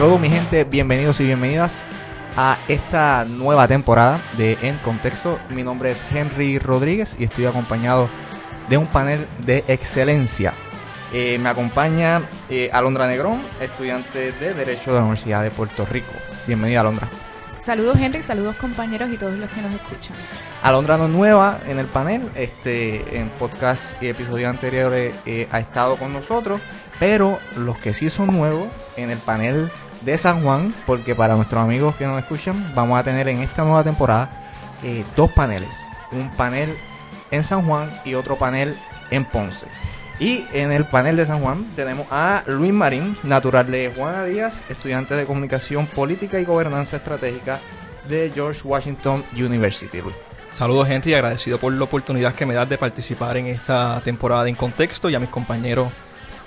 Saludos mi gente, bienvenidos y bienvenidas a esta nueva temporada de En Contexto. Mi nombre es Henry Rodríguez y estoy acompañado de un panel de excelencia. Eh, me acompaña eh, Alondra Negrón, estudiante de Derecho de la Universidad de Puerto Rico. Bienvenida Alondra. Saludos Henry, saludos compañeros y todos los que nos escuchan. Alondra no es nueva en el panel, este, en podcast y episodios anteriores eh, ha estado con nosotros, pero los que sí son nuevos en el panel de San Juan, porque para nuestros amigos que nos escuchan, vamos a tener en esta nueva temporada eh, dos paneles. Un panel en San Juan y otro panel en Ponce. Y en el panel de San Juan tenemos a Luis Marín, natural de Juana Díaz, estudiante de comunicación política y gobernanza estratégica de George Washington University. Luis. Saludos Henry, agradecido por la oportunidad que me das de participar en esta temporada En Contexto y a mis compañeros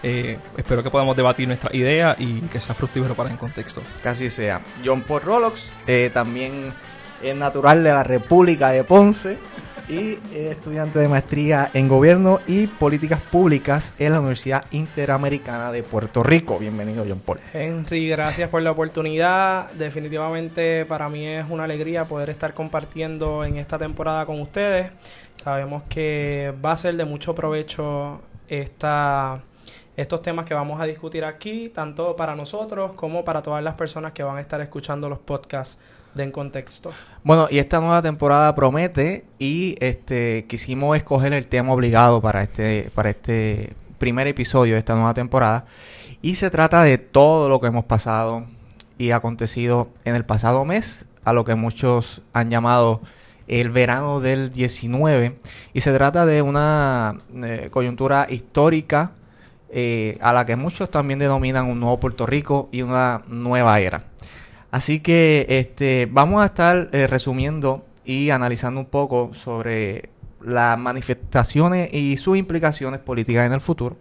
eh, espero que podamos debatir nuestra idea y que sea fructífero para En Contexto. Casi sea. John Paul Rolox, eh, también es natural de la República de Ponce y es estudiante de maestría en Gobierno y Políticas Públicas en la Universidad Interamericana de Puerto Rico. Bienvenido, John Paul. Henry, gracias por la oportunidad. Definitivamente para mí es una alegría poder estar compartiendo en esta temporada con ustedes. Sabemos que va a ser de mucho provecho esta estos temas que vamos a discutir aquí, tanto para nosotros como para todas las personas que van a estar escuchando los podcasts de En Contexto. Bueno, y esta nueva temporada promete y este quisimos escoger el tema obligado para este para este primer episodio de esta nueva temporada y se trata de todo lo que hemos pasado y acontecido en el pasado mes, a lo que muchos han llamado el verano del 19 y se trata de una eh, coyuntura histórica eh, a la que muchos también denominan un nuevo Puerto Rico y una nueva era. Así que este, vamos a estar eh, resumiendo y analizando un poco sobre las manifestaciones y sus implicaciones políticas en el futuro.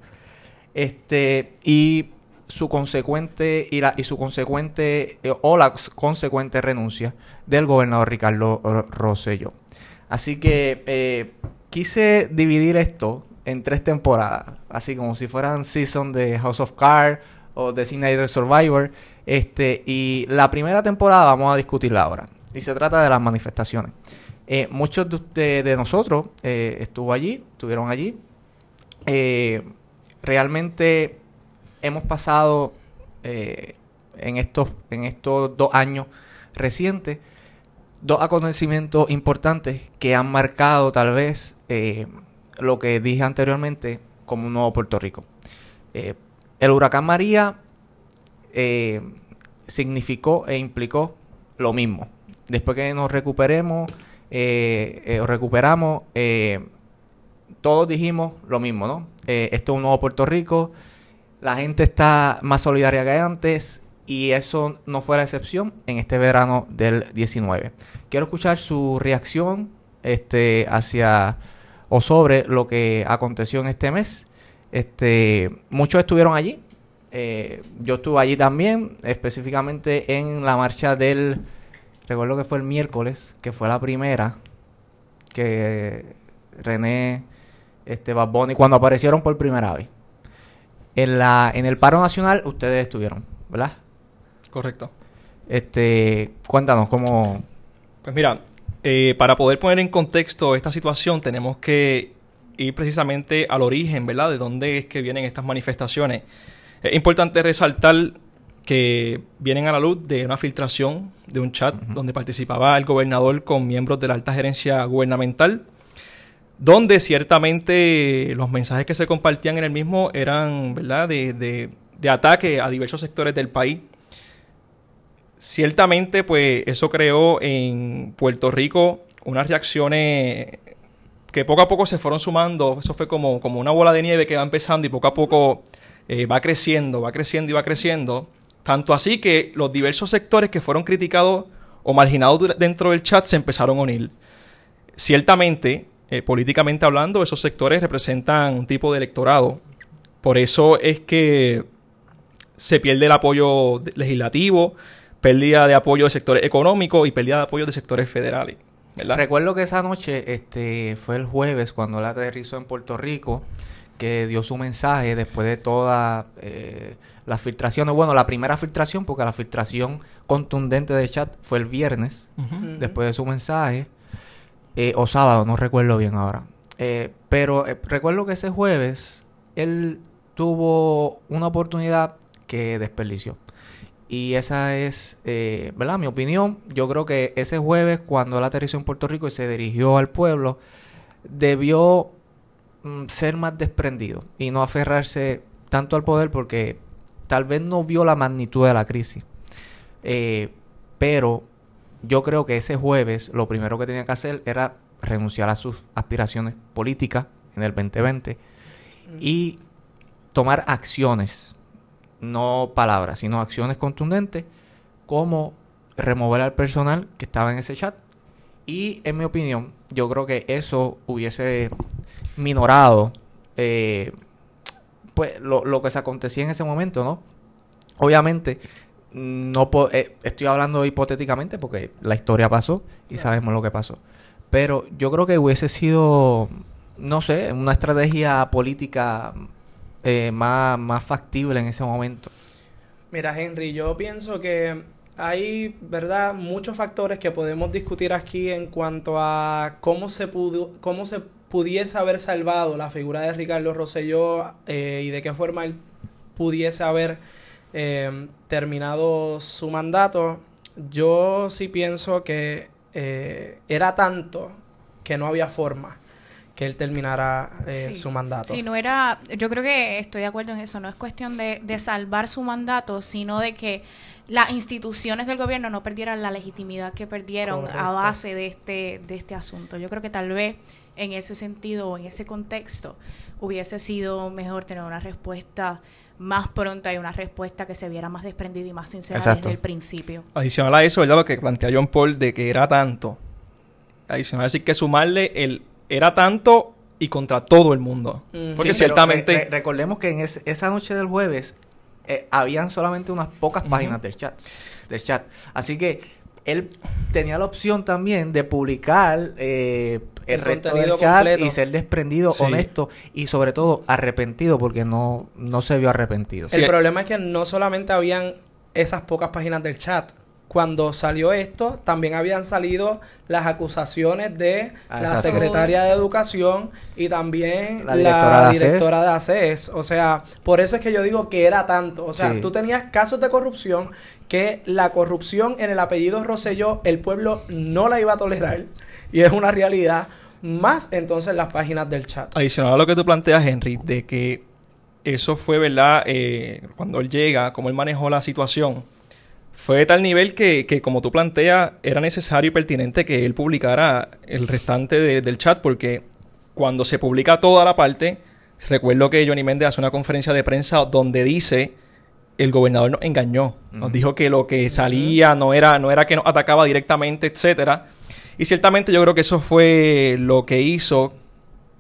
Este, y su consecuente y, la, y su consecuente eh, o la consecuente renuncia del gobernador Ricardo Rosselló. Así que quise dividir esto en tres temporadas, así como si fueran season de House of Cards o Designated Survivor. Este, y la primera temporada vamos a discutirla ahora. Y se trata de las manifestaciones. Eh, muchos de, de nosotros eh, estuvo allí, estuvieron allí. Eh, realmente hemos pasado en, estos, en estos dos años recientes dos acontecimientos importantes que han marcado tal vez lo que dije anteriormente como un nuevo Puerto Rico. Eh, el huracán María eh, significó e implicó lo mismo. Después que nos recuperemos, eh, recuperamos, todos dijimos lo mismo, ¿no? Esto es un nuevo Puerto Rico, la gente está más solidaria que antes y eso no fue la excepción en este verano del 19. Quiero escuchar su reacción este, hacia o sobre lo que aconteció en este mes. Este, muchos estuvieron allí. Eh, yo estuve allí también, específicamente en la marcha del, recuerdo que fue el miércoles, que fue la primera, que René, este, Bad Bunny, cuando aparecieron por primera vez. En, la, en el paro nacional ustedes estuvieron, ¿verdad? Correcto. Este, cuéntanos cómo... Pues mira, eh, para poder poner en contexto esta situación tenemos que ir precisamente al origen, ¿verdad? De dónde es que vienen estas manifestaciones. Es importante resaltar que vienen a la luz de una filtración de un chat donde participaba el gobernador con miembros de la alta gerencia gubernamental, donde ciertamente los mensajes que se compartían en el mismo eran, ¿verdad?, de, de- de ataque a diversos sectores del país. Ciertamente, pues eso creó en Puerto Rico unas reacciones que poco a poco se fueron sumando. Eso fue como, como una bola de nieve que va empezando y poco a poco eh, va creciendo, va creciendo y va creciendo. Tanto así que los diversos sectores que fueron criticados o marginados dentro del chat se empezaron a unir. Ciertamente, eh, políticamente hablando, esos sectores representan un tipo de electorado. Por eso es que se pierde el apoyo legislativo, pérdida de apoyo de sectores económicos y pérdida de apoyo de sectores federales. ¿verdad? Recuerdo que esa noche, este, fue el jueves cuando él aterrizó en Puerto Rico, que dio su mensaje después de todas eh, las filtraciones. Bueno, la primera filtración, porque la filtración contundente de chat fue el viernes, después de su mensaje, eh, o sábado, no recuerdo bien ahora. Eh, pero eh, recuerdo que ese jueves él tuvo una oportunidad que desperdició. Y esa es, eh, ¿verdad? Mi opinión. Yo creo que ese jueves, cuando él aterrizó en Puerto Rico y se dirigió al pueblo, debió mm, ser más desprendido y no aferrarse tanto al poder porque tal vez no vio la magnitud de la crisis. Eh, pero yo creo que ese jueves lo primero que tenía que hacer era renunciar a sus aspiraciones políticas en el 2020 y tomar acciones, no palabras, sino acciones contundentes como remover al personal que estaba en ese chat. Y en mi opinión, yo creo que eso hubiese minorado eh, pues lo, lo que se acontecía en ese momento, ¿no? Obviamente, no eh, estoy hablando hipotéticamente porque la historia pasó y sabemos lo que pasó. Pero yo creo que hubiese sido, no sé, una estrategia política eh, más, más factible en ese momento. Mira, Henry, yo pienso que hay, ¿verdad?, muchos factores que podemos discutir aquí en cuanto a cómo se pudo, cómo se pudiese haber salvado la figura de Ricardo Rosselló eh, y de qué forma él pudiese haber eh, terminado su mandato. Yo sí pienso que eh, era tanto que no había forma que él terminara eh, Sí. su mandato. Sí, no era, yo creo que estoy de acuerdo en eso, no es cuestión de, de salvar su mandato, sino de que las instituciones del gobierno no perdieran la legitimidad que perdieron a base de este, de este asunto. Yo creo que tal vez en ese sentido o en ese contexto hubiese sido mejor tener una respuesta más pronta y una respuesta que se viera más desprendida y más sincera Exacto. desde el principio. Adicional a eso, ¿verdad? Lo que plantea John Paul de que era tanto. Adicional a decir que sumarle el era tanto y contra todo el mundo. Mm. Porque Sí, ciertamente... re- re- recordemos que en es- esa noche del jueves eh, habían solamente unas pocas páginas del chat, del chat. Así que él tenía la opción también de publicar eh, el, El resto del chat completo. y ser desprendido, Sí. honesto y sobre todo arrepentido porque no, no se vio arrepentido. Sí. El problema es que no solamente habían esas pocas páginas del chat. Cuando salió esto, también habían salido las acusaciones de Ah, la exacto. secretaria de Educación y también La la directora directora, de ACES. ACES. O sea, por eso es que yo digo que era tanto. O sea, Sí. tú tenías casos de corrupción que la corrupción en el apellido Rosselló, el pueblo no la iba a tolerar. Y es una realidad. Más entonces las páginas del chat. Adicional a lo que tú planteas, Henry, de que eso fue, ¿verdad? Eh, cuando él llega, cómo él manejó la situación, fue de tal nivel que, que, como tú planteas, era necesario y pertinente que él publicara el restante de- del chat, porque cuando se publica toda la parte, recuerdo que Johnny Méndez hace una conferencia de prensa donde dice el gobernador nos engañó, nos dijo que lo que salía no era, no era que nos atacaba directamente, etcétera. Y ciertamente yo creo que eso fue lo que hizo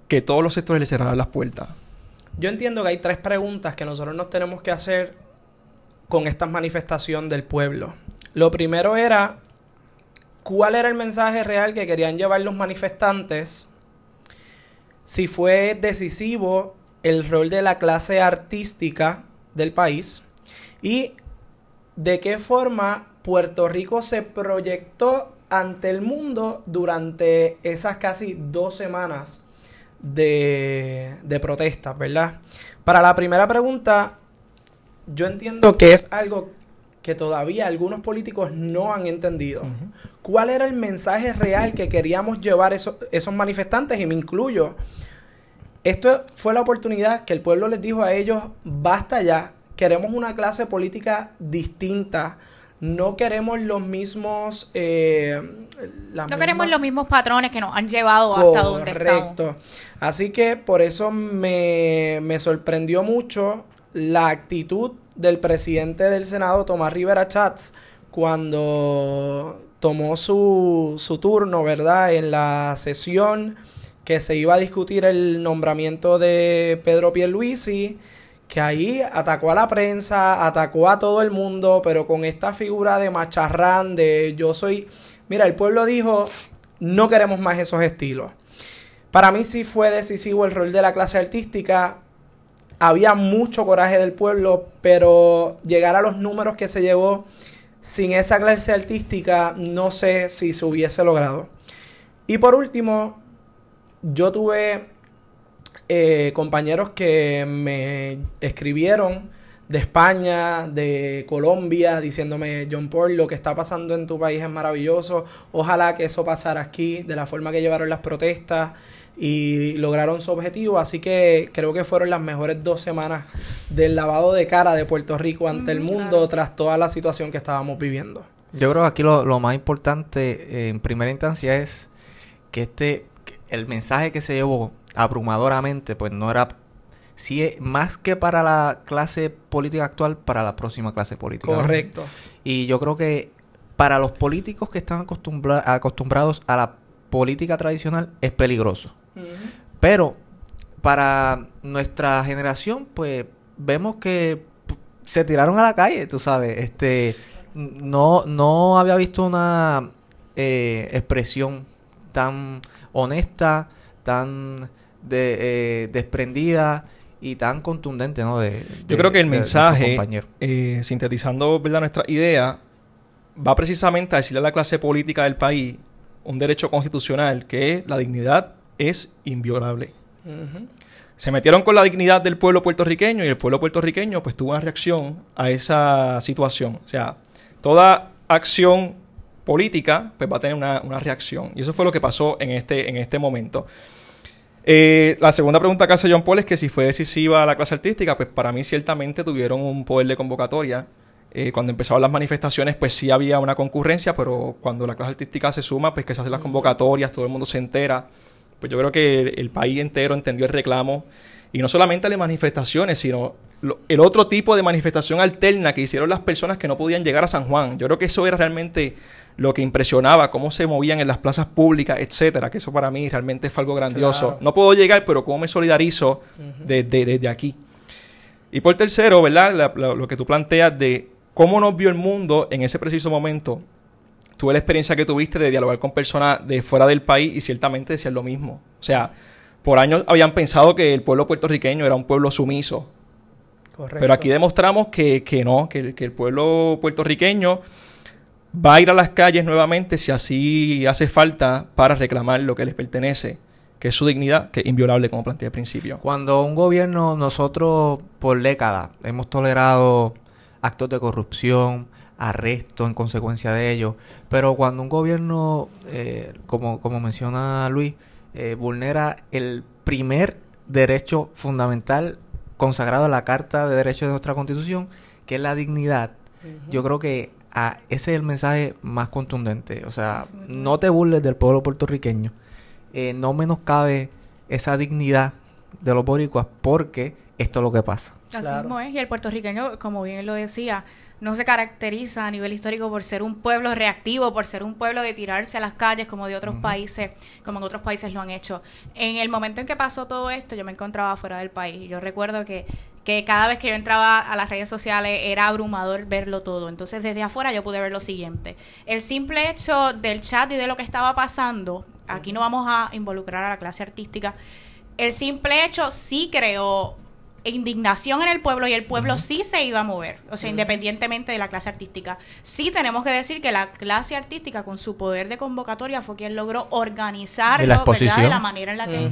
que todos los sectores le cerraran las puertas. Yo entiendo que hay tres preguntas que nosotros nos tenemos que hacer con esta manifestación del pueblo. Lo primero era, ¿cuál era el mensaje real que querían llevar los manifestantes? Si fue decisivo el rol de la clase artística del país y de qué forma Puerto Rico se proyectó ante el mundo durante esas casi dos semanas de, de protestas, ¿verdad? Para la primera pregunta, yo entiendo que es algo que todavía algunos políticos no han entendido. ¿Cuál era el mensaje real que queríamos llevar eso- esos manifestantes? Y me incluyo. Esto fue la oportunidad que el pueblo les dijo a ellos, basta ya, queremos una clase política distinta, no queremos los mismos... eh, No queremos los mismos patrones que nos han llevado hasta donde estamos. Correcto. Así que por eso me, me sorprendió mucho la actitud del presidente del Senado, Tomás Rivera Chats, cuando tomó su, su turno, ¿verdad? En la sesión que se iba a discutir el nombramiento de Pedro Pierluisi, que ahí atacó a la prensa, atacó a todo el mundo, pero con esta figura de macharrán, de yo soy... Mira, el pueblo dijo, no queremos más esos estilos. Para mí sí fue decisivo el rol de la clase artística, había mucho coraje del pueblo, pero llegar a los números que se llevó sin esa clase artística, no sé si se hubiese logrado. Y por último, yo tuve eh, compañeros que me escribieron de España, de Colombia, diciéndome, John Paul, lo que está pasando en tu país es maravilloso, ojalá que eso pasara aquí, de la forma que llevaron las protestas y lograron su objetivo, así que creo que fueron las mejores dos semanas del lavado de cara de Puerto Rico ante el mundo tras toda la situación que estábamos viviendo. Yo creo que aquí lo, lo más importante eh, en primera instancia es que este, el mensaje que se llevó abrumadoramente, pues no era si es más que para la clase política actual, para la próxima clase política. Correcto. Y yo creo que para los políticos que están acostumbrados a la política tradicional es peligroso. Pero para nuestra generación, pues vemos que se tiraron a la calle, tú sabes. Este, no, no había visto una eh, expresión tan honesta, tan de, eh, desprendida y tan contundente, ¿no? De, Yo creo que el mensaje, eh, sintetizando ¿verdad? nuestra idea, va precisamente a decirle a la clase política del país un derecho constitucional que la dignidad es inviolable. Se metieron con la dignidad del pueblo puertorriqueño y el pueblo puertorriqueño pues tuvo una reacción a esa situación. O sea, toda acción política pues va a tener una, una reacción. Y eso fue lo que pasó en este, en este momento. Eh, la segunda pregunta que hace John Paul es que si fue decisiva la clase artística, pues para mí ciertamente tuvieron un poder de convocatoria. Eh, cuando empezaron las manifestaciones, pues sí había una concurrencia, pero cuando la clase artística se suma, pues que se hacen las convocatorias, todo el mundo se entera. Pues yo creo que el, país entero entendió el reclamo. Y no solamente las manifestaciones, sino el otro tipo de manifestación alterna que hicieron las personas que no podían llegar a San Juan. Yo creo que eso era realmente lo que impresionaba, cómo se movían en las plazas públicas, etcétera, que eso para mí realmente fue algo grandioso. No puedo llegar, pero cómo me solidarizo desde, aquí. Y por tercero, ¿verdad? lo que tú planteas de cómo nos vio el mundo en ese preciso momento. Tuve la experiencia que tuviste de dialogar con personas de fuera del país y ciertamente decían lo mismo. O sea, por años habían pensado que el pueblo puertorriqueño era un pueblo sumiso. Correcto. Pero aquí demostramos que, que no, que, que el pueblo puertorriqueño va a ir a las calles nuevamente si así hace falta para reclamar lo que les pertenece, que es su dignidad, que es inviolable, como planteé al principio. Cuando un gobierno, nosotros por décadas hemos tolerado actos de corrupción, arrestos en consecuencia de ello, pero cuando un gobierno, eh, como, como menciona Luis, eh, vulnera el primer derecho fundamental consagrado en la Carta de Derechos de nuestra Constitución, que es la dignidad, yo creo que ese es el mensaje más contundente. O sea, no te burles del pueblo puertorriqueño. Eh, no menoscabe esa dignidad de los boricuas porque esto es lo que pasa. Así mismo es. Y el puertorriqueño, como bien lo decía, no se caracteriza a nivel histórico por ser un pueblo reactivo, por ser un pueblo de tirarse a las calles como de otros países, como en otros países lo han hecho. En el momento en que pasó todo esto, yo me encontraba fuera del país. Yo recuerdo que que cada vez que yo entraba a las redes sociales era abrumador verlo todo. Entonces desde afuera yo pude ver lo siguiente. El simple hecho del chat y de lo que estaba pasando, aquí no vamos a involucrar a la clase artística, el simple hecho sí creó indignación en el pueblo y el pueblo sí se iba a mover, o sea, independientemente de la clase artística. Sí tenemos que decir que la clase artística con su poder de convocatoria fue quien logró organizarlo de la manera en la que,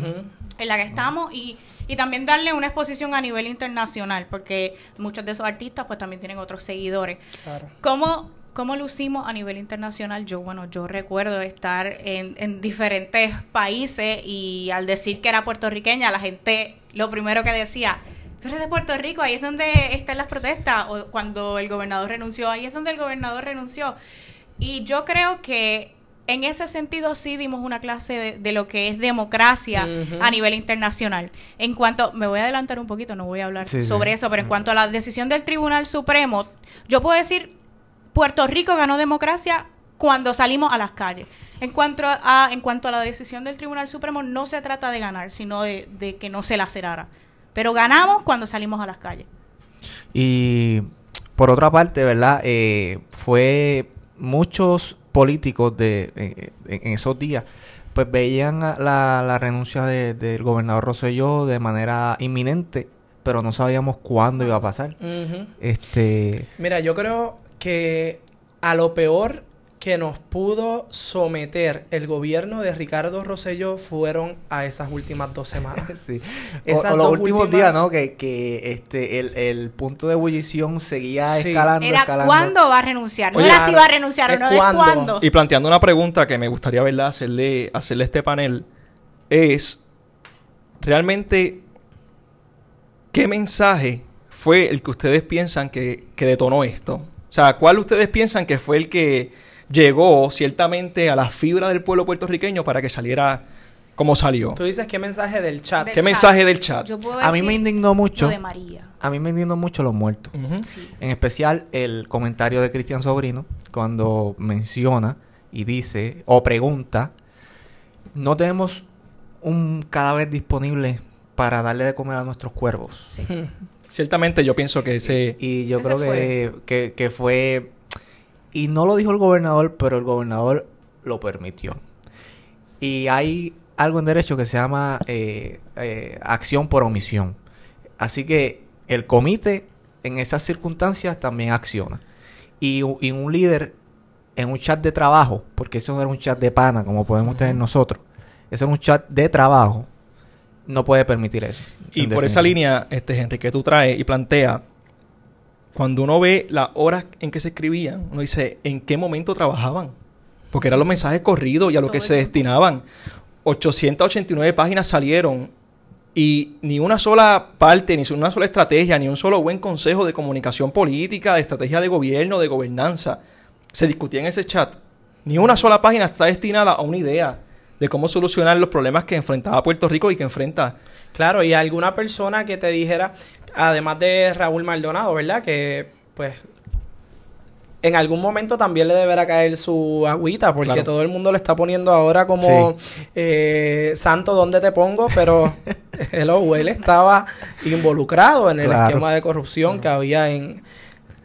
en la que estamos y y también darle una exposición a nivel internacional, porque muchos de esos artistas pues también tienen otros seguidores. Claro. ¿Cómo, ¿Cómo lucimos a nivel internacional? Yo, bueno, yo recuerdo estar en, en diferentes países y al decir que era puertorriqueña, la gente lo primero que decía, tú eres de Puerto Rico, ahí es donde están las protestas, o cuando el gobernador renunció, ahí es donde el gobernador renunció. Y yo creo que en ese sentido sí dimos una clase de, lo que es democracia a nivel internacional. En cuanto, me voy a adelantar un poquito, no voy a hablar sobre eso, pero en cuanto a la decisión del Tribunal Supremo, yo puedo decir, Puerto Rico ganó democracia cuando salimos a las calles. En cuanto a, en cuanto a la decisión del Tribunal Supremo, no se trata de ganar, sino de, que no se lacerara. Pero ganamos cuando salimos a las calles. Y por otra parte, ¿verdad? Eh, fue muchos políticos de en, esos días pues veían la, la renuncia del gobernador Rosselló de manera inminente, pero no sabíamos cuándo iba a pasar. Este, Mira, yo creo que a lo peor que nos pudo someter el gobierno de Ricardo Rosselló fueron a esas últimas dos semanas. sí. Esas o los dos últimos últimas- días, ¿no? Que, que este, el, el punto de ebullición seguía Sí. escalando, Era escalando. cuándo va a renunciar. No Oye, era claro, si va a renunciar o no, es cuándo. Y planteando una pregunta que me gustaría verla hacerle, hacerle a este panel es realmente qué mensaje fue el que ustedes piensan que, que detonó esto. O sea, ¿cuál ustedes piensan que fue el que llegó ciertamente a la fibra del pueblo puertorriqueño para que saliera como salió? Tú dices qué mensaje del chat. Del ¿Qué chat. mensaje del chat? Yo puedo A mí me decir indignó mucho. lo de María. A mí me indignó mucho los muertos. Sí. En especial el comentario de Cristian Sobrino cuando menciona y dice o pregunta, no tenemos un cadáver disponible para darle de comer a nuestros cuervos. Sí. Ciertamente yo pienso que ese... Y yo Ese creo que, que, que fue... Y no lo dijo el gobernador, pero el gobernador lo permitió. Y hay algo en derecho que se llama eh, eh, acción por omisión. Así que el comité en esas circunstancias también acciona. Y, un líder en un chat de trabajo, porque eso no era un chat de pana como podemos tener nosotros, eso es un chat de trabajo, no puede permitir eso. Y por esa línea, este Henry, que tú traes y plantea, cuando uno ve las horas en que se escribían, uno dice, ¿en qué momento trabajaban? Porque eran los mensajes corridos y a lo Todo que se tiempo. destinaban. 889 páginas salieron y ni una sola parte, ni una sola estrategia, ni un solo buen consejo de comunicación política, de estrategia de gobierno, de gobernanza, se discutía en ese chat. Ni una sola página está destinada a una idea de cómo solucionar los problemas que enfrentaba Puerto Rico y que enfrenta Claro, y alguna persona que te dijera, además de Raúl Maldonado, ¿verdad? Que pues en algún momento también le deberá caer su agüita, porque Claro. todo el mundo le está poniendo ahora como eh, santo, ¿dónde te pongo? Pero hello, él estaba involucrado en el Claro. esquema de corrupción que había en...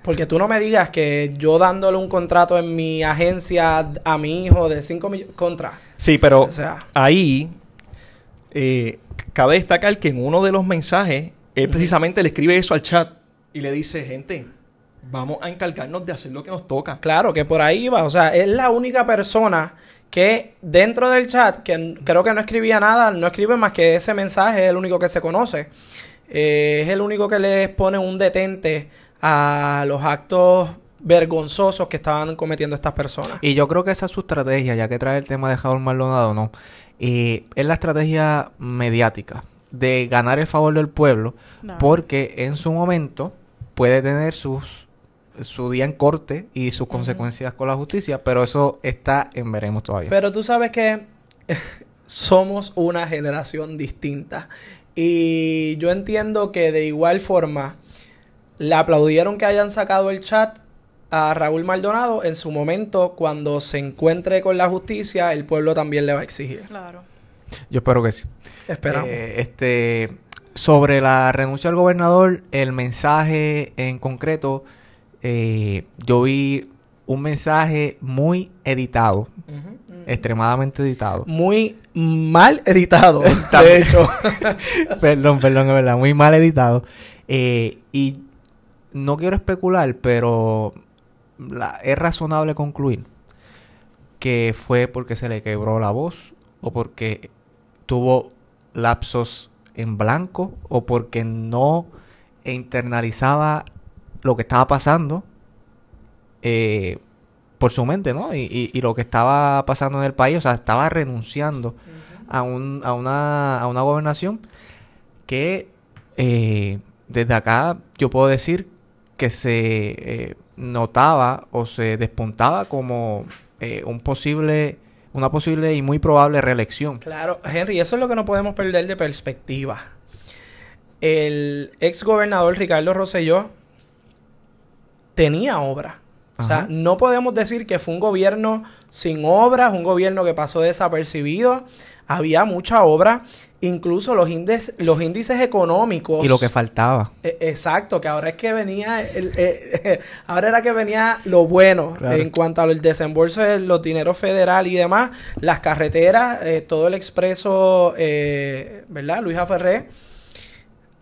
Porque tú no me digas que yo dándole un contrato en mi agencia a mi hijo de 5 millones contra. Sí, pero O sea, ahí eh, cabe destacar que en uno de los mensajes, él precisamente le escribe eso al chat y le dice, gente, vamos a encargarnos de hacer lo que nos toca. Claro, que por ahí va. O sea, es la única persona que dentro del chat, que creo que no escribía nada, no escribe más que ese mensaje, es el único que se conoce. Eh, es el único que les pone un detente a los actos vergonzosos que estaban cometiendo estas personas. Y yo creo que esa es su estrategia, ya que trae el tema de Raúl Maldonado, ¿no? Eh, es la estrategia mediática de ganar el favor del pueblo, porque en su momento puede tener sus su día en corte y sus consecuencias con la justicia, pero eso está en veremos todavía. Pero tú sabes que somos una generación distinta. Y yo entiendo que de igual forma le aplaudieron que hayan sacado el chat a Raúl Maldonado. En su momento, cuando se encuentre con la justicia, el pueblo también le va a exigir. Claro. Yo espero que sí. Esperamos. Eh, este, sobre la renuncia del gobernador, el mensaje en concreto, eh, yo vi un mensaje muy editado, extremadamente editado. Muy mal editado, Está de hecho. perdón, perdón, es verdad, muy mal editado. Eh, y no quiero especular, pero la- es razonable concluir que fue porque se le quebró la voz o porque tuvo lapsos en blanco o porque no internalizaba lo que estaba pasando eh, por su mente, ¿no? Y, y- y lo que estaba pasando en el país, o sea, estaba renunciando a, un, a, una, a una gobernación que eh, desde acá yo puedo decir que se eh, notaba o se despuntaba como eh, un posible, una posible y muy probable reelección. Claro, Henry, eso es lo que no podemos perder de perspectiva. El ex gobernador Ricardo Rosselló tenía obra. O sea, no podemos decir que fue un gobierno sin obras, un gobierno que pasó desapercibido. Había mucha obra. Incluso los, índices los índices económicos. Y lo que faltaba. Eh, Exacto, que ahora es que venía, el- eh, ahora era que venía lo bueno Claro. en cuanto al desembolso de los dineros federal y demás, las carreteras, eh, todo el expreso, eh, ¿verdad? Luisa Ferré.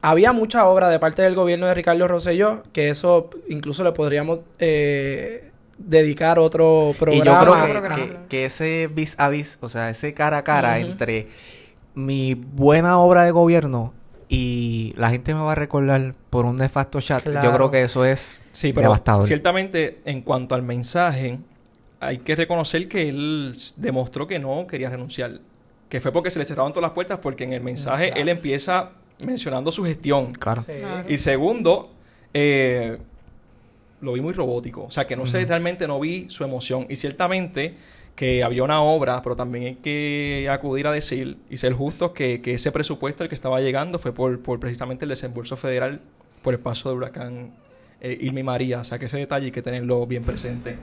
había mucha obra de parte del gobierno de Ricardo Rosselló, que eso incluso le podríamos eh, dedicar otro programa. Y yo creo que, programa. que- que ese vis a vis, o sea, ese cara a cara entre mi buena obra de gobierno y la gente me va a recordar por un nefasto chat, Claro. yo creo que eso es Sí, pero devastador. ciertamente en cuanto al mensaje, hay que reconocer que él demostró que no quería renunciar. Que fue porque se le cerraron todas las puertas, porque en el mensaje Claro. él empieza mencionando su gestión. Claro. Sí. Claro. Y segundo, eh, lo vi muy robótico. O sea, que no sé, realmente no vi su emoción. Y ciertamente que había una obra, pero también hay que acudir a decir y ser justos que, que ese presupuesto al que estaba llegando fue por, por precisamente el desembolso federal por el paso del huracán eh, Irma y María. O sea, que ese detalle hay que tenerlo bien presente.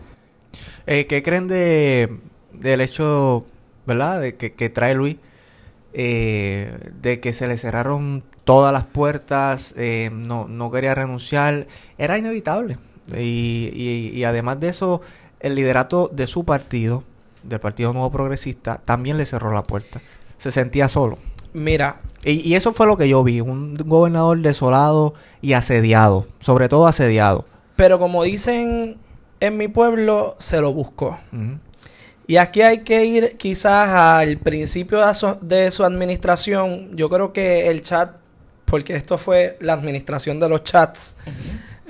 Eh, ¿Qué creen de, del hecho, verdad, de que, que trae Luis, eh, de que se le cerraron todas las puertas, eh, no, no quería renunciar, era inevitable. Y, y- y además de eso, el liderato de su partido, del Partido Nuevo Progresista, también le cerró la puerta. Se sentía solo. Mira, Y, y eso fue lo que yo vi, un gobernador desolado y asediado, sobre todo asediado. pero como dicen en mi pueblo, se lo buscó. Y aquí hay que ir quizás al principio de su, de su administración. Yo creo que el chat, porque esto fue la administración de los chats,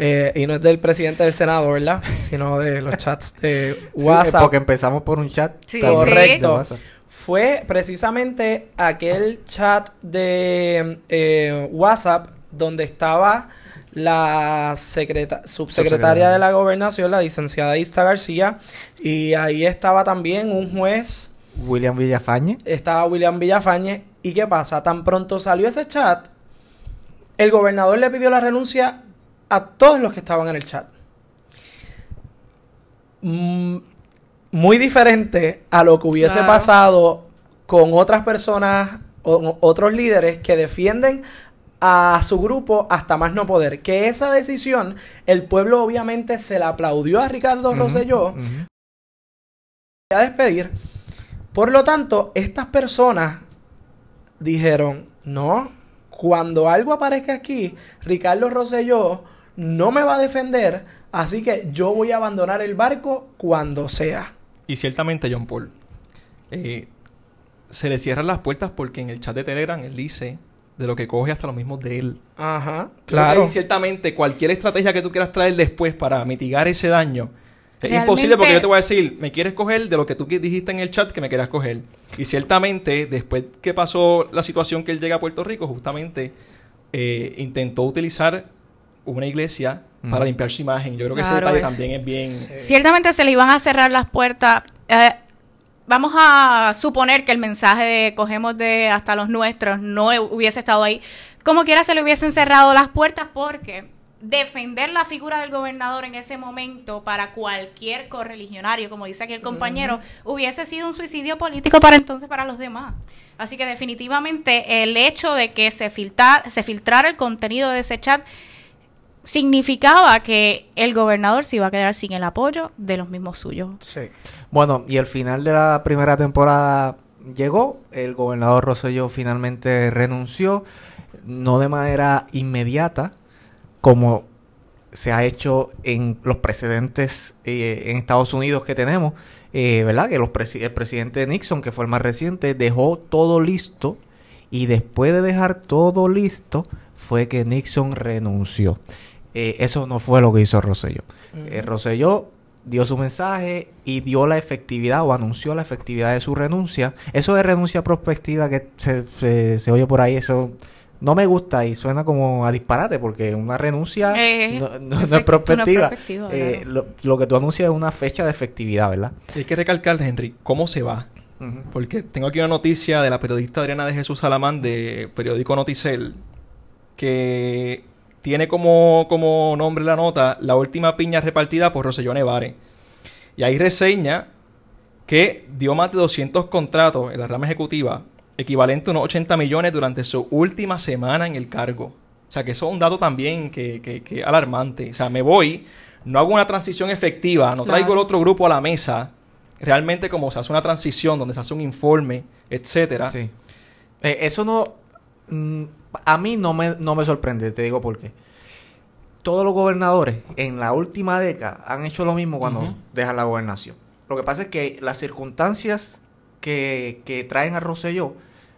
eh, y no es del presidente del Senado, ¿verdad? Sino de los chats de Sí, WhatsApp. porque empezamos por un chat. Sí, Correcto. Fue precisamente aquel chat de eh, WhatsApp donde estaba la secreta- subsecretaria Subsecretaria. de la gobernación, la licenciada Ista García, y ahí estaba también un juez, William Villafañe. estaba William Villafañe, y ¿qué pasa? Tan pronto salió ese chat, el gobernador le pidió la renuncia a todos los que estaban en el chat. Mm, muy diferente a lo que hubiese Claro. pasado con otras personas o otros líderes que defienden a su grupo hasta más no poder. Que esa decisión, el pueblo obviamente se la aplaudió a Ricardo Rosselló ujú. a despedir. Por lo tanto, estas personas dijeron, no, cuando algo aparezca aquí, Ricardo Rosselló no me va a defender, así que yo voy a abandonar el barco cuando sea. Y ciertamente, John Paul, eh, se le cierran las puertas porque en el chat de Telegram él dice de lo que coge hasta los mismos de él. Ajá, Claro. claro. ciertamente, cualquier estrategia que tú quieras traer después para mitigar ese daño. Es Realmente- imposible porque yo te voy a decir, me quieres coger de lo que tú que dijiste en el chat que me querías coger. Y ciertamente, después que pasó la situación que él llega a Puerto Rico, justamente eh, intentó utilizar una iglesia para limpiar su imagen. Yo creo que ese detalle es- también es bien... Ciertamente se le iban a cerrar las puertas. Eh, vamos a suponer que el mensaje de cogemos de hasta los nuestros no hubiese estado ahí. Como quiera se le hubiesen cerrado las puertas porque defender la figura del gobernador en ese momento para cualquier correligionario, como dice aquí el compañero, hubiese sido un suicidio político para entonces para los demás. Así que definitivamente el hecho de que se, filtra- se filtrara el contenido de ese chat significaba que el gobernador se iba a quedar sin el apoyo de los mismos suyos. Sí. Bueno, y el final de la primera temporada llegó. El gobernador Rosselló finalmente renunció, no de manera inmediata, como se ha hecho en los precedentes eh, en Estados Unidos que tenemos, eh, ¿verdad? Que los el presidente Nixon, que fue el más reciente, dejó todo listo y después de dejar todo listo fue que Nixon renunció. Eh, eso no fue lo que hizo Rosselló. Eh, Rosselló dio su mensaje y dio la efectividad o anunció la efectividad de su renuncia. Eso de renuncia prospectiva que se, se- se oye por ahí, eso no me gusta y suena como a disparate porque una renuncia Eh, no, no- no es efecto- no es prospectiva. Eh, lo, lo que tú anuncias es una fecha de efectividad, ¿verdad? Y hay que recalcar, Henry, cómo se va. Porque tengo aquí una noticia de la periodista Adriana de Jesús Salamán de periódico Noticel que tiene como, como nombre la nota la última piña repartida por Rosellón Nevare. Y ahí reseña que dio más de 200 contratos en la rama ejecutiva, equivalente a unos 80 millones durante su última semana en el cargo. O sea que eso es un dato también que, que, que alarmante. O sea, me voy, no hago una transición efectiva, no traigo el otro grupo a la mesa. Realmente como se hace una transición donde se hace un informe, etcétera. Sí. Eh, eso no, a mí no me, no me sorprende, te digo por qué. Todos los gobernadores en la última década han hecho lo mismo cuando dejan la gobernación. Lo que pasa es que las circunstancias que, que traen a Rosselló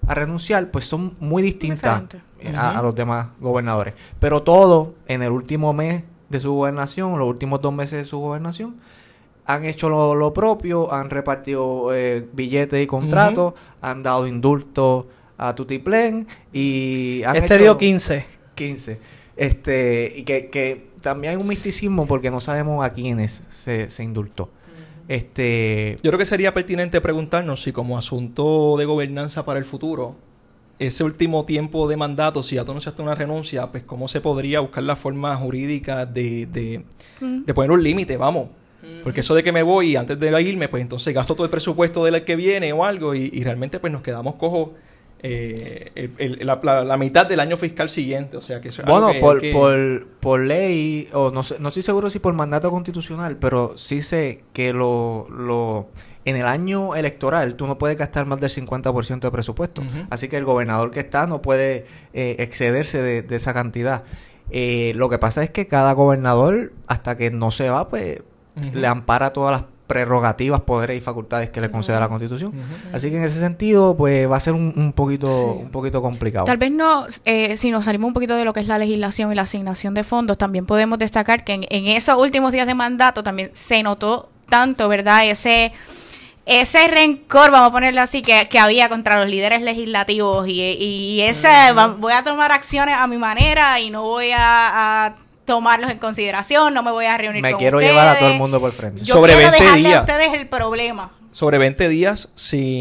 a renunciar, pues son muy distintas eh, a los demás gobernadores. Pero todo en el último mes de su gobernación, los últimos dos meses de su gobernación, han hecho lo, lo propio, han repartido eh, billetes y contratos, han dado indultos a Tutiplén y han Este hecho dio 15. 15. Este, y que, que también hay un misticismo porque no sabemos a quiénes se, se indultó. Este, Yo creo que sería pertinente preguntarnos si como asunto de gobernanza para el futuro, ese último tiempo de mandato, si ya tú anunciaste una renuncia, pues cómo se podría buscar la forma jurídica de, de, Mm. de poner un límite, vamos. Porque eso de que me voy y antes de irme, pues entonces gasto todo el presupuesto del que viene o algo y, y realmente pues nos quedamos cojos eh, el- el- la, la- la mitad del año fiscal siguiente. O sea que eso Bueno, que- por, que- por, por ley, o no, sé, no estoy seguro si por mandato constitucional, pero sí sé que lo, lo en el año electoral tú no puedes gastar más del 50% de presupuesto. Así que el gobernador que está no puede eh, excederse de, de esa cantidad. Eh, lo que pasa es que cada gobernador, hasta que no se va, pues le ampara todas las prerrogativas, poderes y facultades que le concede la Constitución. Así que en ese sentido, pues va a ser un, un poquito Sí. un poquito complicado. Tal vez no, eh, si nos salimos un poquito de lo que es la legislación y la asignación de fondos, también podemos destacar que en, en esos últimos días de mandato también se notó tanto, ¿verdad? Ese ese rencor, vamos a ponerlo así, que, que había contra los líderes legislativos y, y ese, va- voy a tomar acciones a mi manera y no voy a, a tomarlos en consideración, no me voy a reunir Me con quiero llevar a todo el mundo por frente. Yo Sobre quiero 20 dejarle a días. ustedes el problema. sobre 20 días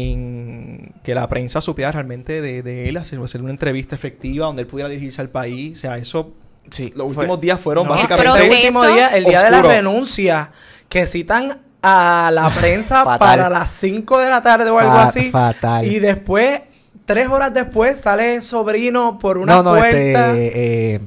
sin que la prensa supiera realmente de, de él, hacer, hacer una entrevista efectiva donde él pudiera dirigirse al país. O sea, eso, Sí, los fue- últimos días fueron No, básicamente... Este último día, el día de la renuncia, que citan a la prensa para las 5 de la tarde o algo Fa- así. fatal. Y después, tres horas después, sale sobrino por una no, no, puerta. este, eh,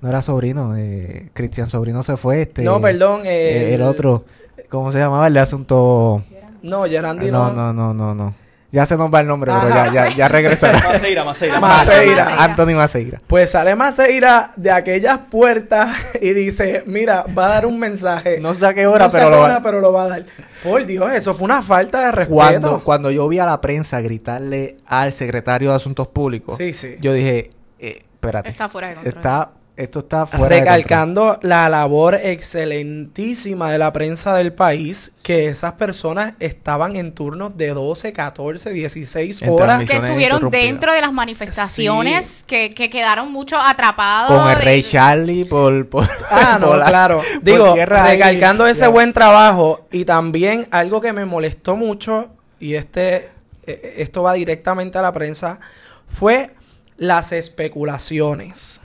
no era sobrino, eh, Cristian Sobrino se fue, este. No, perdón, eh, el el- otro, ¿cómo se llamaba el de asunto? No, Gerandi no, no. no, no, no, no. Ya se nos va el nombre, pero ya, ya, ya regresará. Maceira, Maceira. Maceira. Maceira. Anthony Maceira. Pues sale Maceira de aquellas puertas y dice, mira, va a dar un mensaje. No sé a qué hora, No sé pero qué lo hora, va- pero lo va a dar. Por Dios, eso fue una falta de respeto. Cuando, cuando yo vi a la prensa gritarle al secretario de Asuntos Públicos, Sí, sí. yo dije, eh, espérate, Está fuera de control. está, esto está fuera de. Recalcando la labor excelentísima de la prensa del país, que esas personas estaban en turnos de 12, 14, 16 En horas. que estuvieron dentro de las manifestaciones, que, que quedaron muchos atrapados. Con el de- Rey Charlie por... por Ah, no, por la- claro. Digo, ahí, recalcando ese ya. buen trabajo y también algo que me molestó mucho, y este, eh, esto va directamente a la prensa, fue las especulaciones.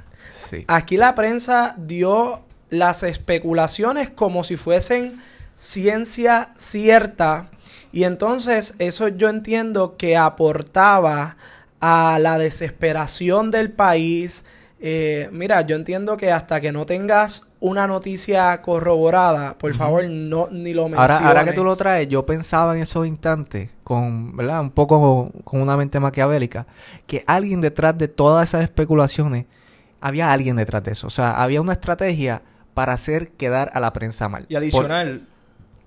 Sí. Aquí la prensa dio las especulaciones como si fuesen ciencia cierta y entonces eso yo entiendo que aportaba a la desesperación del país. Eh, mira, yo entiendo que hasta que no tengas una noticia corroborada, por favor, no ni lo menciones. Ahora, ahora que tú lo traes, yo pensaba en esos instantes, con, ¿verdad? Un poco con una mente maquiavélica, que alguien detrás de todas esas especulaciones, había alguien detrás de eso. O sea, había una estrategia para hacer quedar a la prensa mal. Y adicional,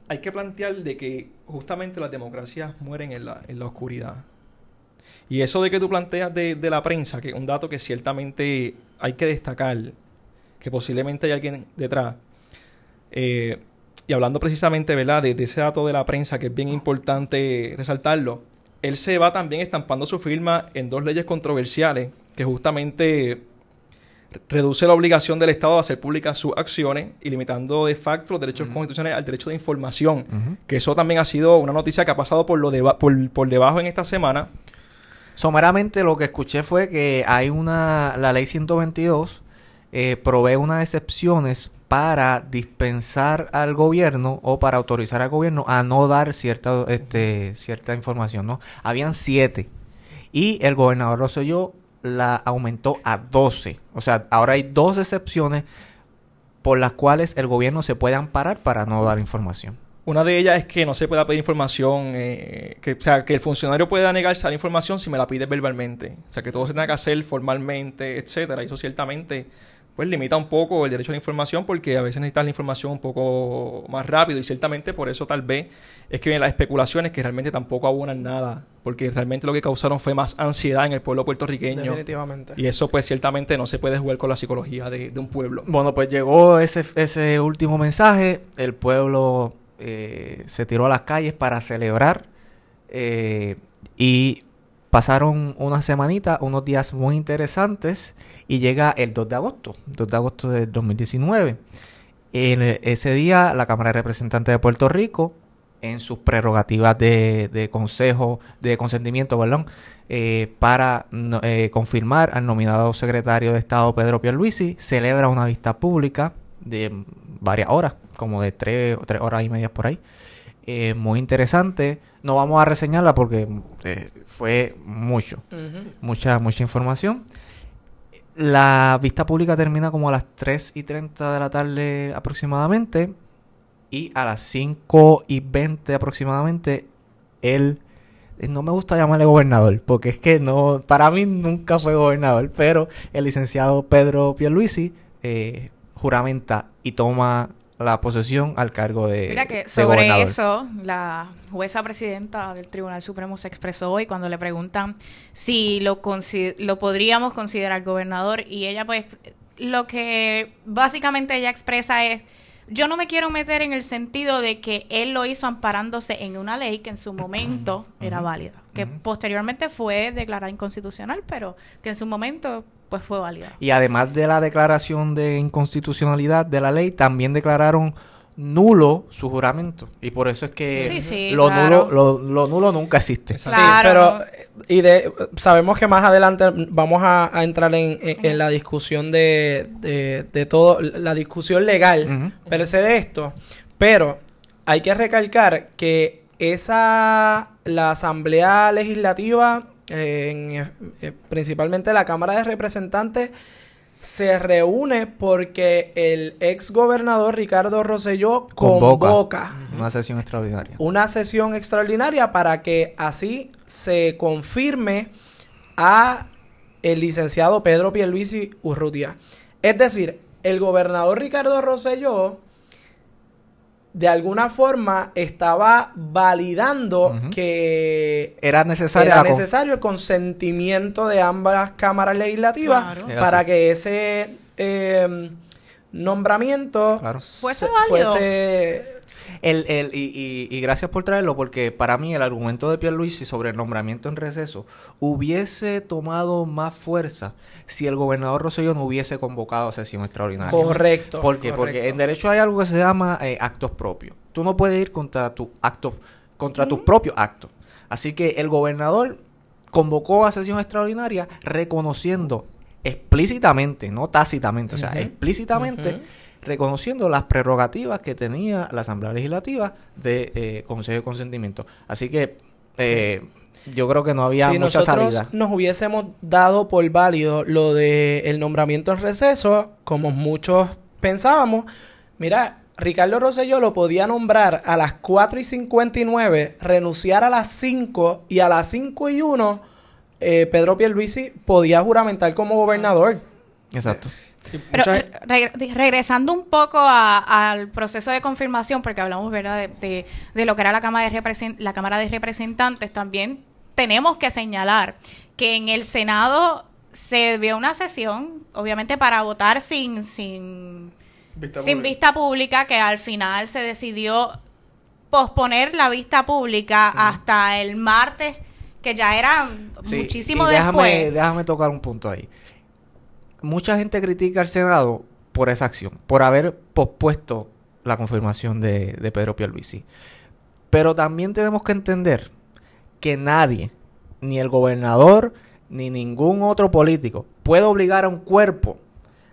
hay que plantear de que justamente las democracias mueren en la, en la oscuridad. Y eso de que tú planteas de, de la prensa, que es un dato que ciertamente hay que destacar, que posiblemente hay alguien detrás. Eh, y hablando precisamente, ¿verdad?, de, de ese dato de la prensa, que es bien importante resaltarlo, él se va también estampando su firma en dos leyes controversiales, que justamente reduce la obligación del Estado de hacer públicas sus acciones y limitando de facto los derechos constitucionales al derecho de información. Que eso también ha sido una noticia que ha pasado por, lo deba- por, por debajo en esta semana. Someramente lo que escuché fue que hay una, la ley 122 eh, provee unas excepciones para dispensar al gobierno o para autorizar al gobierno a no dar cierta, este, cierta información, ¿no? Habían siete y el gobernador Rosselló la aumentó a 12. O sea, ahora hay dos excepciones por las cuales el gobierno se puede amparar para no dar información. Una de ellas es que no se pueda pedir información, eh, que, o sea, que el funcionario pueda negarse a la información si me la pide verbalmente. O sea, que todo se tenga que hacer formalmente, etcétera. Y eso ciertamente pues limita un poco el derecho a la información porque a veces necesitas la información un poco más rápido y ciertamente por eso tal vez es que vienen las especulaciones que realmente tampoco abonan nada porque realmente lo que causaron fue más ansiedad en el pueblo puertorriqueño Definitivamente. y eso pues ciertamente no se puede jugar con la psicología de, de un pueblo. Bueno, pues llegó ese, ese último mensaje. El pueblo eh, se tiró a las calles para celebrar. eh, y pasaron unas semanitas, unos días muy interesantes. Y llega el 2 de agosto, 2 de agosto del 2019. En ese día, la Cámara de Representantes de Puerto Rico, en sus prerrogativas de, de consejo, de consentimiento, perdón, eh, para eh, confirmar al nominado secretario de Estado Pedro Pierluisi, celebra una vista pública de varias horas, como de tres, tres horas y media por ahí. Eh, muy interesante. No vamos a reseñarla porque eh, fue mucho, mucha, mucha información. La vista pública termina como a las 3 y 30 de la tarde aproximadamente. Y a las 5 y 20 aproximadamente, él... eh, No me gusta llamarle gobernador, porque es que no, para mí nunca fue gobernador, pero el licenciado Pedro Pierluisi eh, juramenta y toma la posesión al cargo de, Mira que sobre eso, la jueza presidenta del Tribunal Supremo se expresó hoy cuando le preguntan si lo, lo podríamos considerar gobernador y ella pues lo que básicamente ella expresa es yo no me quiero meter en el sentido de que él lo hizo amparándose en una ley que en su momento era válida, que posteriormente fue declarada inconstitucional, pero que en su momento pues fue válida. Y además de la declaración de inconstitucionalidad de la ley, también declararon nulo su juramento. Y por eso es que Sí, sí, lo, claro. nulo, lo, lo nulo nunca existe. Sí, Claro, pero ¿no? y de sabemos que más adelante vamos a, a entrar en, en- en la discusión de, de, de todo, la discusión legal Ujú. per se de esto, pero hay que recalcar que esa la Asamblea Legislativa, en- eh, principalmente la Cámara de Representantes, se reúne porque el ex gobernador Ricardo Rosselló Convoca. convoca Una sesión extraordinaria. una sesión extraordinaria para que así se confirme a el licenciado Pedro Pierluisi Urrutia. Es decir, el gobernador Ricardo Rosselló de alguna forma estaba validando que Era necesario el consentimiento de ambas cámaras legislativas Claro. Para que ese eh, nombramiento Claro. Fuese se- válido. Eh, El, el, y, y- y gracias por traerlo, porque para mí el argumento de Pierluisi sobre el nombramiento en receso hubiese tomado más fuerza si el gobernador Rosselló no hubiese convocado a sesión extraordinaria. Correcto. ¿Por qué? Porque en derecho hay algo que se llama eh, actos propios. Tú no puedes ir contra tu acto, contra tus propios actos. Así que el gobernador convocó a sesión extraordinaria reconociendo explícitamente, no tácitamente, o sea, explícitamente. Reconociendo las prerrogativas que tenía la Asamblea Legislativa de eh, Consejo de Consentimiento. Así que eh, yo creo que no había si mucha nosotros salida. nos hubiésemos dado por válido lo de el nombramiento en receso, como muchos pensábamos, mira, Ricardo Rosselló lo podía nombrar a las 4 y 59, renunciar a las 5 y a las 5 y 1, eh, Pedro Pierluisi podía juramentar como gobernador. Exacto. Sí, Pero eh, reg- regresando un poco a- al proceso de confirmación, porque hablamos verdad de, de- de lo que era la Cámara de, la Cámara de Representantes, también tenemos que señalar que en el Senado se dio una sesión, obviamente para votar sin, sin, sin vista pública, que al final se decidió posponer la vista pública hasta el martes, que ya era Sí, muchísimo y déjame, después. déjame tocar un punto ahí. Mucha gente critica al Senado por esa acción, por haber pospuesto la confirmación de, de Pedro Pierluisi. Pero también tenemos que entender que nadie, ni el gobernador, ni ningún otro político, puede obligar a un cuerpo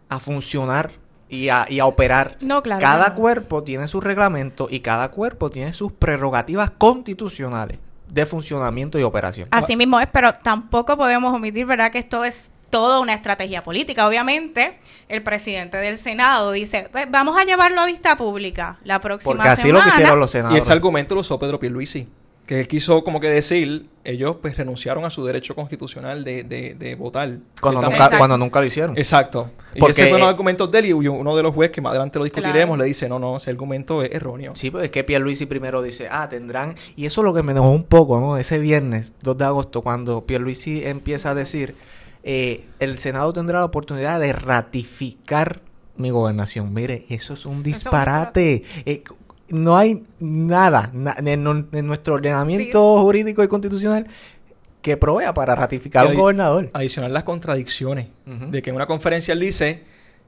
a funcionar y a, y a operar. No, claro. Cada no. cuerpo tiene su reglamento y cada cuerpo tiene sus prerrogativas constitucionales de funcionamiento y operación. Así mismo es, pero tampoco podemos omitir, ¿verdad? Que esto es toda una estrategia política. Obviamente, el presidente del Senado dice, "Pues, vamos a llevarlo a vista pública la próxima Porque así semana. lo quisieron los Y senadores. ese argumento lo usó Pedro Pierluisi. Que él quiso como que decir, ellos pues renunciaron a su derecho constitucional de, de, de votar. cuando, nunca, Exacto. cuando nunca lo hicieron. Exacto. Y Porque, ese fue uno de eh, los argumentos de él y uno de los jueces que más adelante lo discutiremos Claro. le dice, no, no, ese argumento es erróneo. Sí, pues es que Pierluisi primero dice, ah, tendrán... Y eso es lo que me enojó un poco, ¿no? Ese viernes, 2 de agosto, cuando Pierluisi empieza a decir, eh, el Senado tendrá la oportunidad de ratificar mi gobernación. Mire, eso es un disparate. Eh, no hay nada na- en, nu- en nuestro ordenamiento jurídico y constitucional que provea para ratificar a un gobernador. Adicional las contradicciones. De que en una conferencia él dice,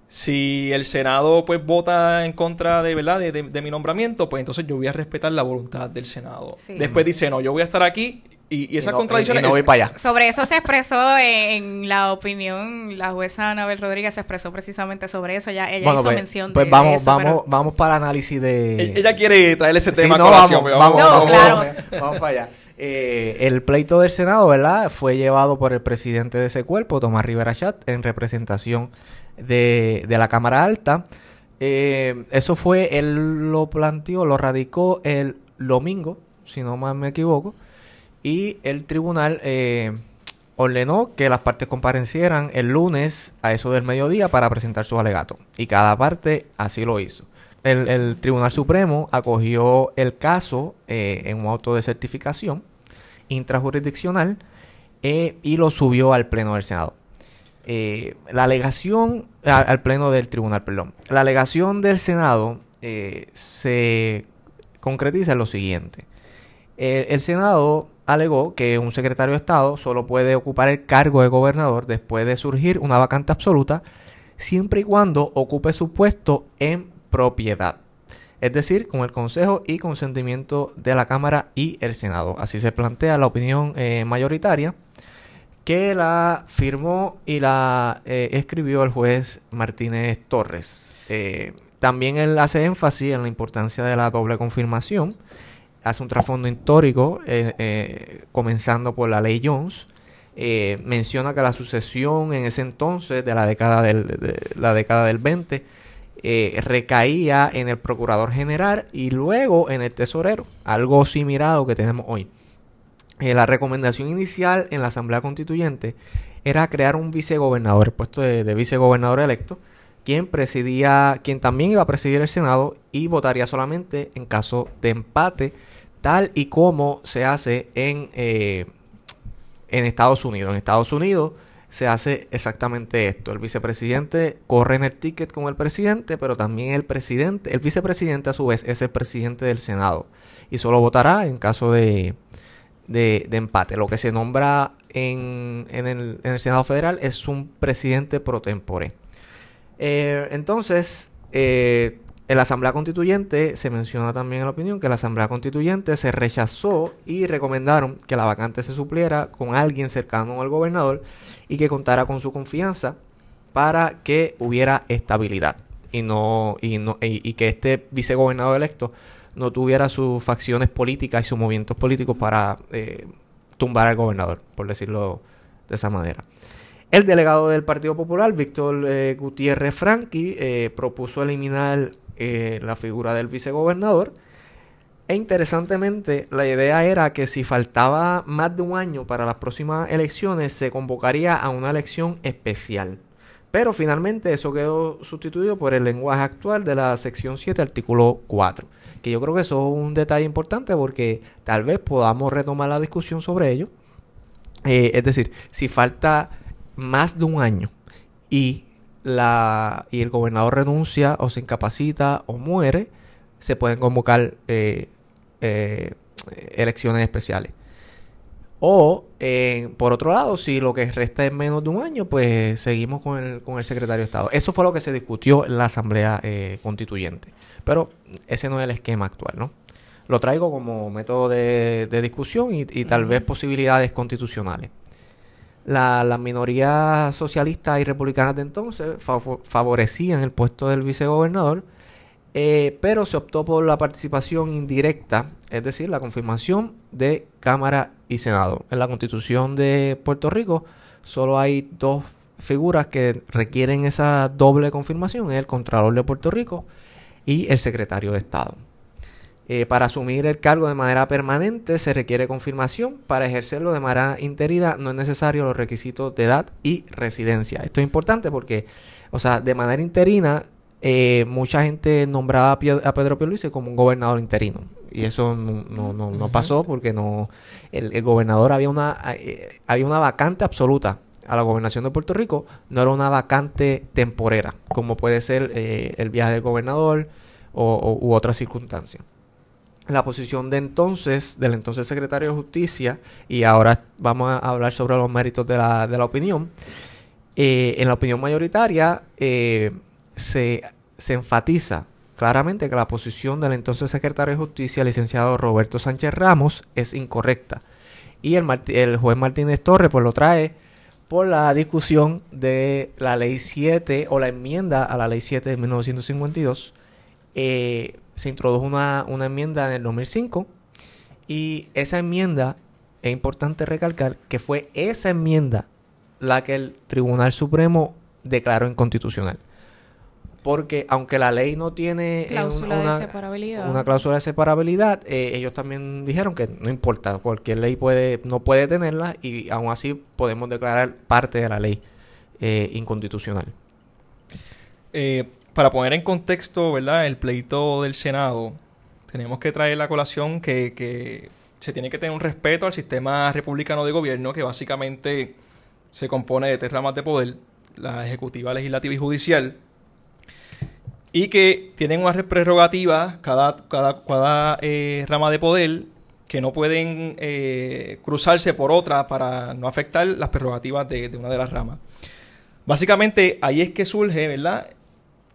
si el Senado pues vota en contra de, ¿verdad? De, de- de mi nombramiento, pues entonces yo voy a respetar la voluntad del Senado. Sí. Después dice, no, yo voy a estar aquí y, y Y esas no- contradicciones... y no voy es- para allá. Sobre eso se expresó en la opinión, la jueza Anabel Rodríguez se expresó precisamente sobre eso, ya ella Bueno, hizo pues, mención pues de, vamos, de eso, vamos, pero- vamos para el análisis de... Ella quiere traer ese Sí, tema no, a colación. vamos, vamos, No, vamos, claro. vamos, vamos para allá. Eh, el pleito del Senado, ¿verdad? Fue llevado por el presidente de ese cuerpo, Tomás Rivera Chat, en representación de, de la Cámara Alta. Eh, eso fue, él lo planteó, lo radicó el domingo, si no más me equivoco, y el tribunal eh, ordenó que las partes comparecieran el lunes a eso del mediodía para presentar sus alegatos. Y cada parte así lo hizo. El, Tribunal Supremo acogió el caso eh, en un auto de certificación intrajurisdiccional eh, y lo subió al Pleno del Senado. Eh, la alegación, al Pleno del Tribunal, perdón. La alegación del Senado se concretiza en lo siguiente. El Senado alegó que un secretario de Estado solo puede ocupar el cargo de gobernador después de surgir una vacante absoluta, siempre y cuando ocupe su puesto en propiedad. Es decir, con el consejo y consentimiento de la Cámara y el Senado. Así se plantea la opinión eh, mayoritaria que la firmó y la eh, escribió el juez Martínez Torres. Eh, también él hace énfasis en la importancia de la doble confirmación. Hace un trasfondo histórico, eh, eh, comenzando por la ley Jones. Eh, menciona que la sucesión en ese entonces, de la década del, de la década del 20, eh, recaía en el procurador general y luego en el tesorero, algo similar a que tenemos hoy. La recomendación inicial en la Asamblea Constituyente era crear un vicegobernador, el puesto de vicegobernador electo, quien presidía, quien también iba a presidir el Senado y votaría solamente en caso de empate, tal y como se hace en, eh, en Estados Unidos. En Estados Unidos se hace exactamente esto. El vicepresidente corre en el ticket con el presidente, pero también el presidente, el vicepresidente a su vez es el presidente del Senado y solo votará en caso de, de, empate. Lo que se nombra en, en, el, en el Senado Federal es un presidente pro tempore. Eh, entonces, eh, en la Asamblea Constituyente se menciona también en la opinión que la Asamblea Constituyente se rechazó y recomendaron que la vacante se supliera con alguien cercano al gobernador y que contara con su confianza para que hubiera estabilidad y no y no y, y que este vicegobernador electo no tuviera sus facciones políticas y sus movimientos políticos para eh, tumbar al gobernador, por decirlo de esa manera. El delegado del Partido Popular, Víctor eh, Gutiérrez Franqui, eh, propuso eliminar eh, la figura del vicegobernador. E interesantemente, la idea era que si faltaba más de un año para las próximas elecciones, se convocaría a una elección especial. Pero finalmente eso quedó sustituido por el lenguaje actual de la sección 7, artículo 4. Que yo creo que eso es un detalle importante porque tal vez podamos retomar la discusión sobre ello. Es decir, si falta más de un año y, la, y el gobernador renuncia o se incapacita o muere, se pueden convocar eh, eh, elecciones especiales. O, eh, por otro lado, si lo que resta es menos de un año, pues seguimos con el, con el secretario de Estado. Eso fue lo que se discutió en la Asamblea eh, Constituyente. Pero ese no es el esquema actual, ¿no? Lo traigo como método de, de discusión y, y tal vez posibilidades constitucionales. La- las minorías socialistas y republicanas de entonces fav- favorecían el puesto del vicegobernador, eh, pero se optó por la participación indirecta, es decir, la confirmación de Cámara y Senado. En la Constitución de Puerto Rico solo hay dos figuras que requieren esa doble confirmación el Contralor de Puerto Rico y el Secretario de Estado. Eh, para asumir el cargo de manera permanente se requiere confirmación. Para ejercerlo de manera interina no es necesario los requisitos de edad y residencia. Esto es importante porque, o sea, de manera interina, eh, mucha gente nombraba a, Pedro Pierluisi como un gobernador interino. Y eso no, pasó porque no el, gobernador había una, eh, había una vacante absoluta a la gobernación de Puerto Rico. No era una vacante temporera, como puede ser el viaje del gobernador o, u otras circunstancias la posición de entonces, del entonces secretario de Justicia, y ahora vamos a hablar sobre los méritos de la, de la opinión. Eh, en la opinión mayoritaria eh, se, se, enfatiza claramente que la posición del entonces secretario de Justicia, licenciado Roberto Sánchez Ramos, es incorrecta. Y el, el juez Martínez Torres pues lo trae por la discusión de la ley 7 o la enmienda a la ley 7 de 1952. Eh, se introdujo una, enmienda en el 2005 y esa enmienda, es importante recalcar que fue esa enmienda la que el Tribunal Supremo declaró inconstitucional. Porque aunque la ley no tiene cláusula una, de separabilidad. una cláusula de separabilidad, eh, ellos también dijeron que no importa, cualquier ley puede no puede tenerla y aún así podemos declarar parte de la ley eh, inconstitucional. Eh, para poner en contexto, ¿verdad? El pleito del Senado, tenemos que traer la colación que, se tiene que tener un respeto al sistema republicano de gobierno, que básicamente se compone de tres ramas de poder, la ejecutiva, legislativa y judicial, y que tienen unas prerrogativas cada, cada, cada eh, rama de poder que no pueden eh, cruzarse por otra para no afectar las prerrogativas de, de una de las ramas. Básicamente ahí es que surge, ¿verdad?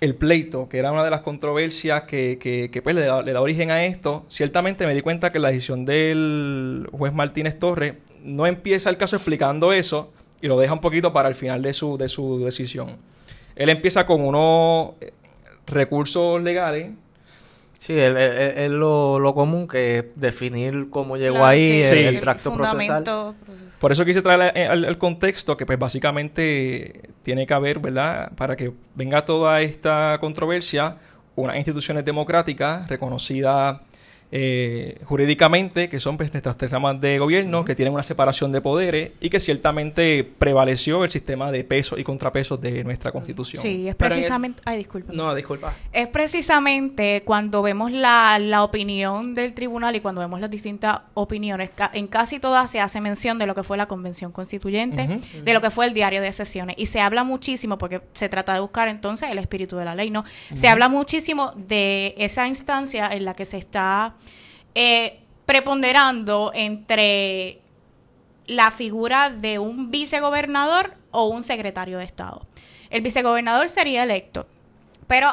El pleito, que era una de las controversias que, que, pues, le, da, origen a esto, ciertamente me di cuenta que la decisión del juez Martínez Torres no empieza el caso explicando eso y lo deja un poquito para el final de su, de su decisión. Él empieza con unos eh, recursos legales. Sí, es lo, común que es definir cómo llegó ahí el, tracto procesal. Por eso quise traer el contexto que pues básicamente tiene que haber, ¿verdad? Para que venga toda esta controversia, unas instituciones democráticas reconocidas eh, jurídicamente, que son pues, nuestras tres ramas de gobierno, que tienen una separación de poderes y que ciertamente prevaleció el sistema de pesos y contrapesos de nuestra constitución. Sí, es precisamente... Ay, disculpa. No, disculpa. Es precisamente cuando vemos la, la opinión del tribunal y cuando vemos las distintas opiniones, en casi todas se hace mención de lo que fue la convención constituyente, de lo que fue el diario de sesiones. Y se habla muchísimo, porque se trata de buscar entonces el espíritu de la ley, ¿no? Se habla muchísimo de esa instancia en la que se está eh, preponderando entre la figura de un vicegobernador o un secretario de Estado. El vicegobernador sería electo, pero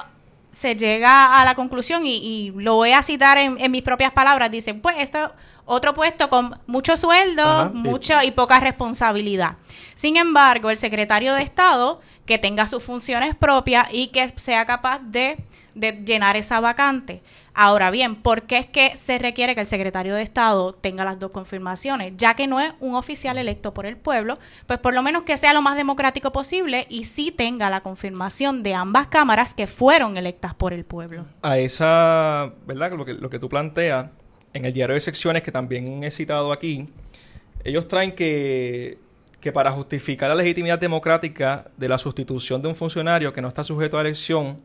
se llega a la conclusión, y, lo voy a citar en, mis propias palabras, dicen, pues esto otro puesto con mucho sueldo, mucho y poca responsabilidad. Sin embargo, el secretario de Estado que tenga sus funciones propias y que sea capaz de llenar esa vacante. Ahora bien, ¿por qué es que se requiere que el secretario de Estado tenga las dos confirmaciones? Ya que no es un oficial electo por el pueblo, pues por lo menos que sea lo más democrático posible y sí tenga la confirmación de ambas cámaras que fueron electas por el pueblo. A esa, ¿verdad? Lo que, tú planteas, en el diario de secciones que también he citado aquí, ellos traen que, que para justificar la legitimidad democrática de la sustitución de un funcionario que no está sujeto a elección,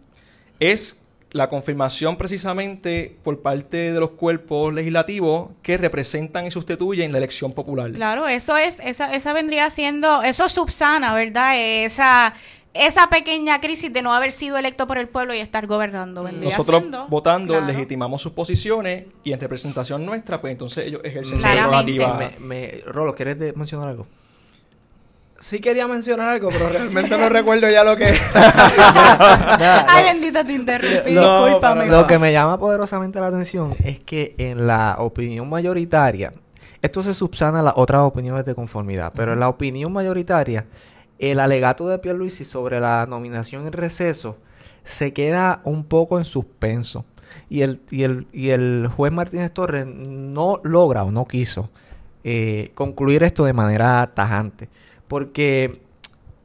es la confirmación precisamente por parte de los cuerpos legislativos que representan y sustituyen la elección popular. Claro, eso es, esa, esa vendría siendo, eso subsana, ¿verdad? Esa, esa pequeña crisis de no haber sido electo por el pueblo y estar gobernando. Nosotros votando legitimamos sus posiciones y en representación nuestra, pues entonces ellos ejercen su prerrogativa. Me, Rolo, ¿quieres mencionar algo? Sí quería mencionar algo, pero realmente no recuerdo ya lo que. Ay, bendita, te interrumpí. Discúlpame. Lo que me llama poderosamente la atención es que en la opinión mayoritaria, esto se subsana a las otras opiniones de conformidad, pero en la opinión mayoritaria, el alegato de Pierluisi sobre la nominación en receso se queda un poco en suspenso. Y el, y el, y el juez Martínez Torres no logra o no quiso eh, concluir esto de manera tajante porque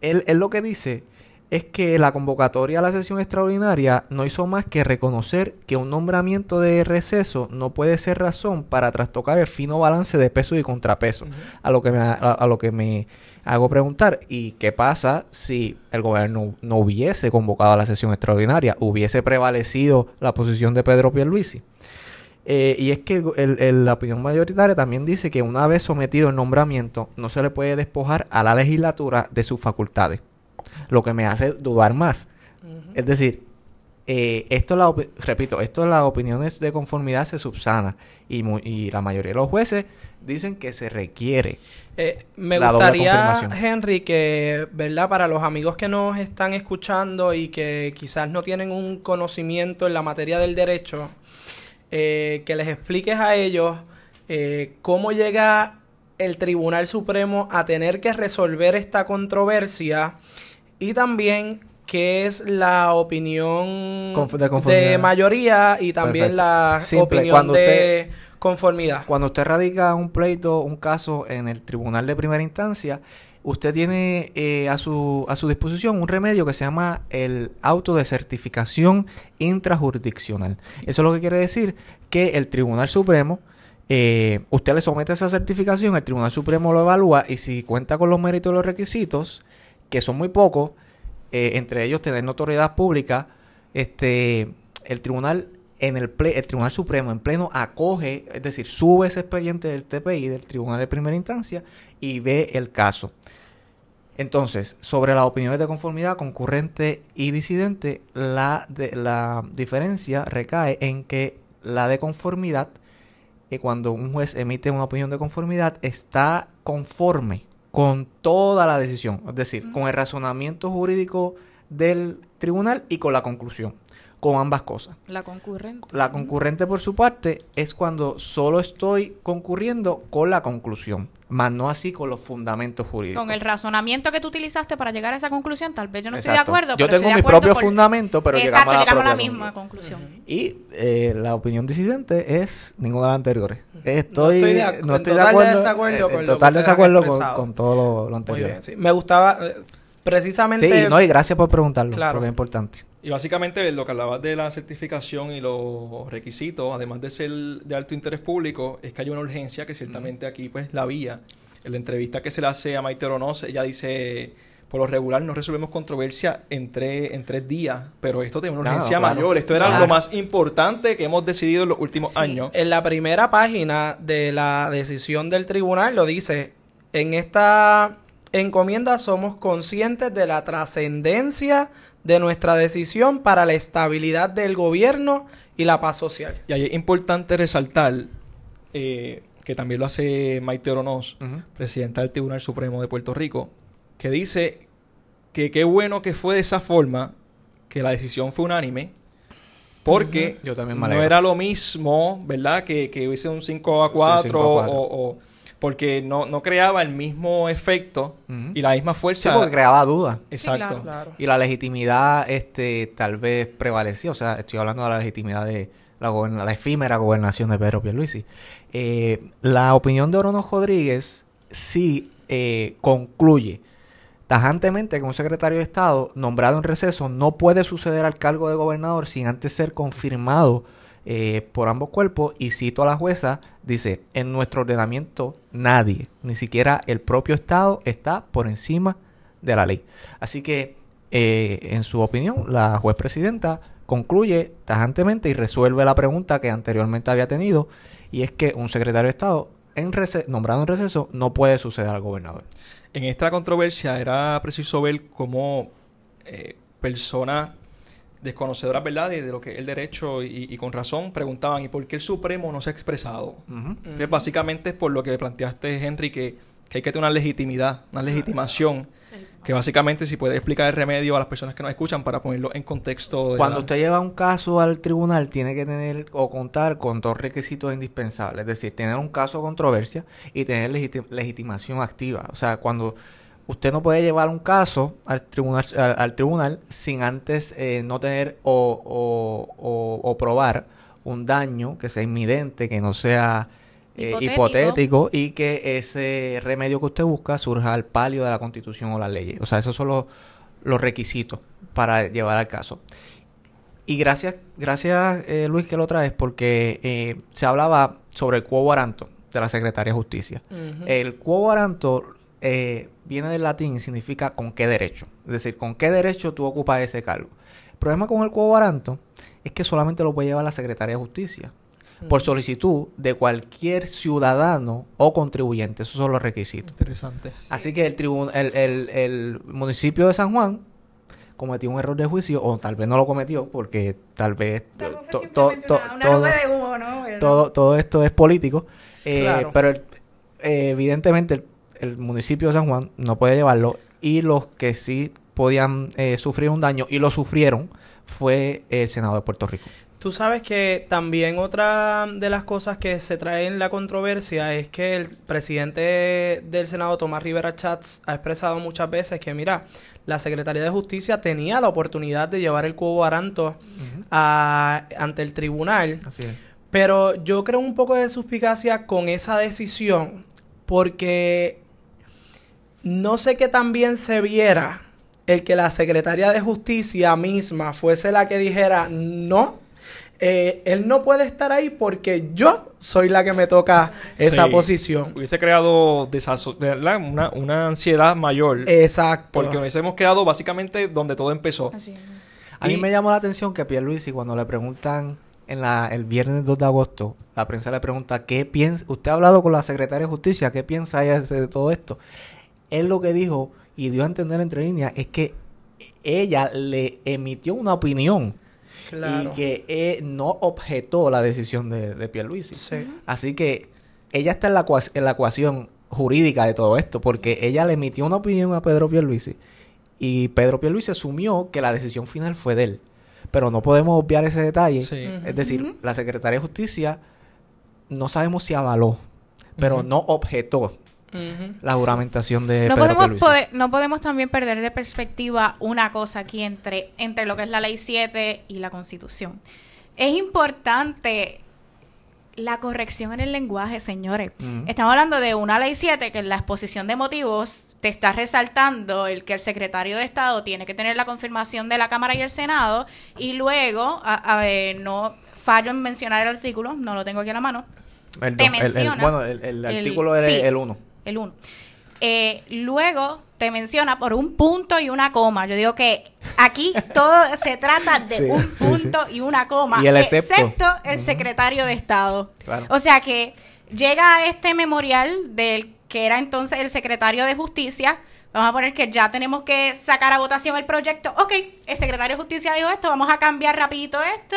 él, él lo que dice es que la convocatoria a la sesión extraordinaria no hizo más que reconocer que un nombramiento de receso no puede ser razón para trastocar el fino balance de peso y contrapeso. a, lo que me, a, lo que me hago preguntar, ¿y qué pasa si el gobierno no hubiese convocado a la sesión extraordinaria? ¿Hubiese prevalecido la posición de Pedro Pierluisi? Eh, y es que la opinión mayoritaria también dice que una vez sometido el nombramiento no se le puede despojar a la legislatura de sus facultades lo que me hace dudar más. Es decir, eh, esto la repito, esto las opiniones de conformidad se subsana y, y la mayoría de los jueces dicen que se requiere. Eh, me gustaría, Henry, que, ¿verdad? Para los amigos que nos están escuchando y que quizás no tienen un conocimiento en la materia del derecho, eh, que les expliques a ellos cómo llega el Tribunal Supremo a tener que resolver esta controversia y también qué es la opinión de, mayoría y también la opinión de conformidad. Cuando usted radica un pleito, un caso en el tribunal de primera instancia, usted tiene eh, a, su, a su disposición un remedio que se llama el auto de certificación intrajurisdiccional. Eso es lo que quiere decir que el Tribunal Supremo, eh, usted le somete esa certificación, el Tribunal Supremo lo evalúa y si cuenta con los méritos y los requisitos, que son muy pocos, eh, entre ellos tener notoriedad pública, este, el tribunal en el, el Tribunal Supremo en pleno acoge, es decir, sube ese expediente del TPI, del Tribunal de Primera Instancia, y ve el caso. Entonces, sobre las opiniones de conformidad concurrente y disidente, la, de, la diferencia recae en que la de conformidad, eh, cuando un juez emite una opinión de conformidad, está conforme con toda la decisión, es decir, con el razonamiento jurídico del tribunal y con la conclusión, con ambas cosas. La concurrente. La concurrente, por su parte, es cuando solo estoy concurriendo con la conclusión más no así con los fundamentos jurídicos. Con el razonamiento que tú utilizaste para llegar a esa conclusión, tal vez yo no estoy de acuerdo. Yo tengo mis propios fundamentos, pero llegamos a la, misma conclusión. Y eh, la opinión disidente es ninguna de las anteriores. Estoy, no estoy de, acuerdo, desacuerdo con total desacuerdo con, todo lo, anterior. Me gustaba eh, precisamente... Sí, no, y gracias por preguntarlo, claro. porque es importante. Y básicamente lo que hablabas de la certificación y los requisitos, además de ser de alto interés público, es que hay una urgencia que ciertamente aquí pues la vía. En la entrevista que se le hace a Maite Oronoz, ella dice, por lo regular no resolvemos controversia en, en tres días, pero esto tiene una urgencia mayor. Esto era lo más importante que hemos decidido en los últimos años. En la primera página de la decisión del tribunal lo dice, en esta encomienda somos conscientes de la trascendencia de nuestra decisión para la estabilidad del gobierno y la paz social. Y ahí es importante resaltar, eh, que también lo hace Maite Oronoz, presidenta del Tribunal Supremo de Puerto Rico, que dice que qué bueno que fue de esa forma, que la decisión fue unánime, porque no era lo mismo, ¿verdad? Que, que hubiese un 5 a 4, o porque no, no creaba el mismo efecto y la misma fuerza. Sí, porque creaba dudas. Exacto. Y la legitimidad este tal vez prevalecía, o sea, estoy hablando de la legitimidad de la, la efímera gobernación de Pedro Pierluisi. Eh, la opinión de Orono Rodríguez sí eh, concluye tajantemente que un secretario de Estado nombrado en receso no puede suceder al cargo de gobernador sin antes ser confirmado eh, por ambos cuerpos y cito a la jueza, dice, en nuestro ordenamiento nadie, ni siquiera el propio Estado está por encima de la ley. Así que, eh, en su opinión, la juez presidenta concluye tajantemente y resuelve la pregunta que anteriormente había tenido, y es que un secretario de Estado en nombrado en receso no puede suceder al gobernador. En esta controversia era preciso ver cómo eh, personas desconocedoras, ¿verdad?, de, lo que es el derecho y, con razón preguntaban, ¿y por qué el Supremo no se ha expresado? básicamente es por lo que planteaste, Henry, que, hay que tener una legitimidad, una legitimación, que básicamente si puede explicar el remedio a las personas que nos escuchan para ponerlo en contexto. Cuando usted lleva un caso al tribunal, tiene que tener o contar con dos requisitos indispensables, es decir, tener un caso de controversia y tener legitimación activa. O sea, cuando usted no puede llevar un caso al tribunal, al, tribunal sin antes eh, no tener o, o, probar un daño que sea inminente, que no sea eh, Hipotético. hipotético y que ese remedio que usted busca surja al palio de la constitución o la ley. O sea, esos son los, los requisitos para llevar al caso. Y gracias, gracias eh, Luis que lo traes porque eh, se hablaba sobre el quo de la Secretaría de Justicia. Ujú. El quo eh, viene del latín y significa con qué derecho. Es decir, con qué derecho tú ocupas ese cargo. El problema con el quo warranto es que solamente lo puede llevar la Secretaría de Justicia por solicitud de cualquier ciudadano o contribuyente. Esos son los requisitos. Interesante. Así que el, el, el- el municipio de San Juan cometió un error de juicio, o tal vez no lo cometió, porque tal vez to- Fue to- simplemente to- una, una todo- nube de humo, ¿no? Pero- todo, todo esto es político. eh, Claro. Pero eh, evidentemente el, el municipio de San Juan no puede llevarlo y los que sí podían eh, sufrir un daño y lo sufrieron fue el Senado de Puerto Rico. Tú sabes que también otra de las cosas que se trae en la controversia es que el presidente del Senado, Tomás Rivera Chats, ha expresado muchas veces que, mira, la Secretaría de Justicia tenía la oportunidad de llevar el cubo aranto a- ante el tribunal, Así es. pero yo creo un poco de suspicacia con esa decisión porque no sé que también se viera el que la Secretaría de Justicia misma fuese la que dijera no. eh, él no puede estar ahí porque yo soy la que me toca esa Sí. posición. Hubiese creado. Una, una ansiedad mayor. Exacto. porque hubiésemos quedado básicamente donde todo empezó. Así es. A mí Y- me llamó la atención que Pierluisi cuando le preguntan en la, el viernes 2 de agosto, la prensa le pregunta, ¿qué piensa? ¿Usted ha hablado con la secretaria de Justicia? ¿Qué piensa ella de todo esto? Él lo que dijo y dio a entender entre líneas es que ella le emitió una opinión Claro. y que eh, no objetó la decisión de, de Pierluisi. Sí. Así que ella está en la, en la ecuación jurídica de todo esto, porque ella le emitió una opinión a Pedro Pierluisi y Pedro Pierluisi asumió que la decisión final fue de él. Pero no podemos obviar ese detalle. Sí. Es decir, la Secretaría de Justicia no sabemos si avaló, pero no objetó La juramentación de no Pedro podemos, poder- no podemos también perder de perspectiva una cosa aquí entre, entre lo que es la ley 7 y la constitución. Es importante la corrección en el lenguaje, señores. Estamos hablando de una ley 7 que en la exposición de motivos te está resaltando el que el secretario de Estado tiene que tener la confirmación de la Cámara y el Senado y luego, a, a ver, no fallo en mencionar el artículo, no lo tengo aquí a la mano, El te dos- el- el- menciona bueno, el, el el- artículo es sí. el 1. El 1. luego te menciona por un punto y una coma. Yo digo que aquí todo se trata de Sí, un sí, punto y una coma, Y el excepto. el secretario de Estado. Claro. O sea que llega a este memorial del que era entonces el secretario de Justicia. Vamos a poner que ya tenemos que sacar a votación el proyecto. Ok, el secretario de Justicia dijo esto, vamos a cambiar rapidito esto,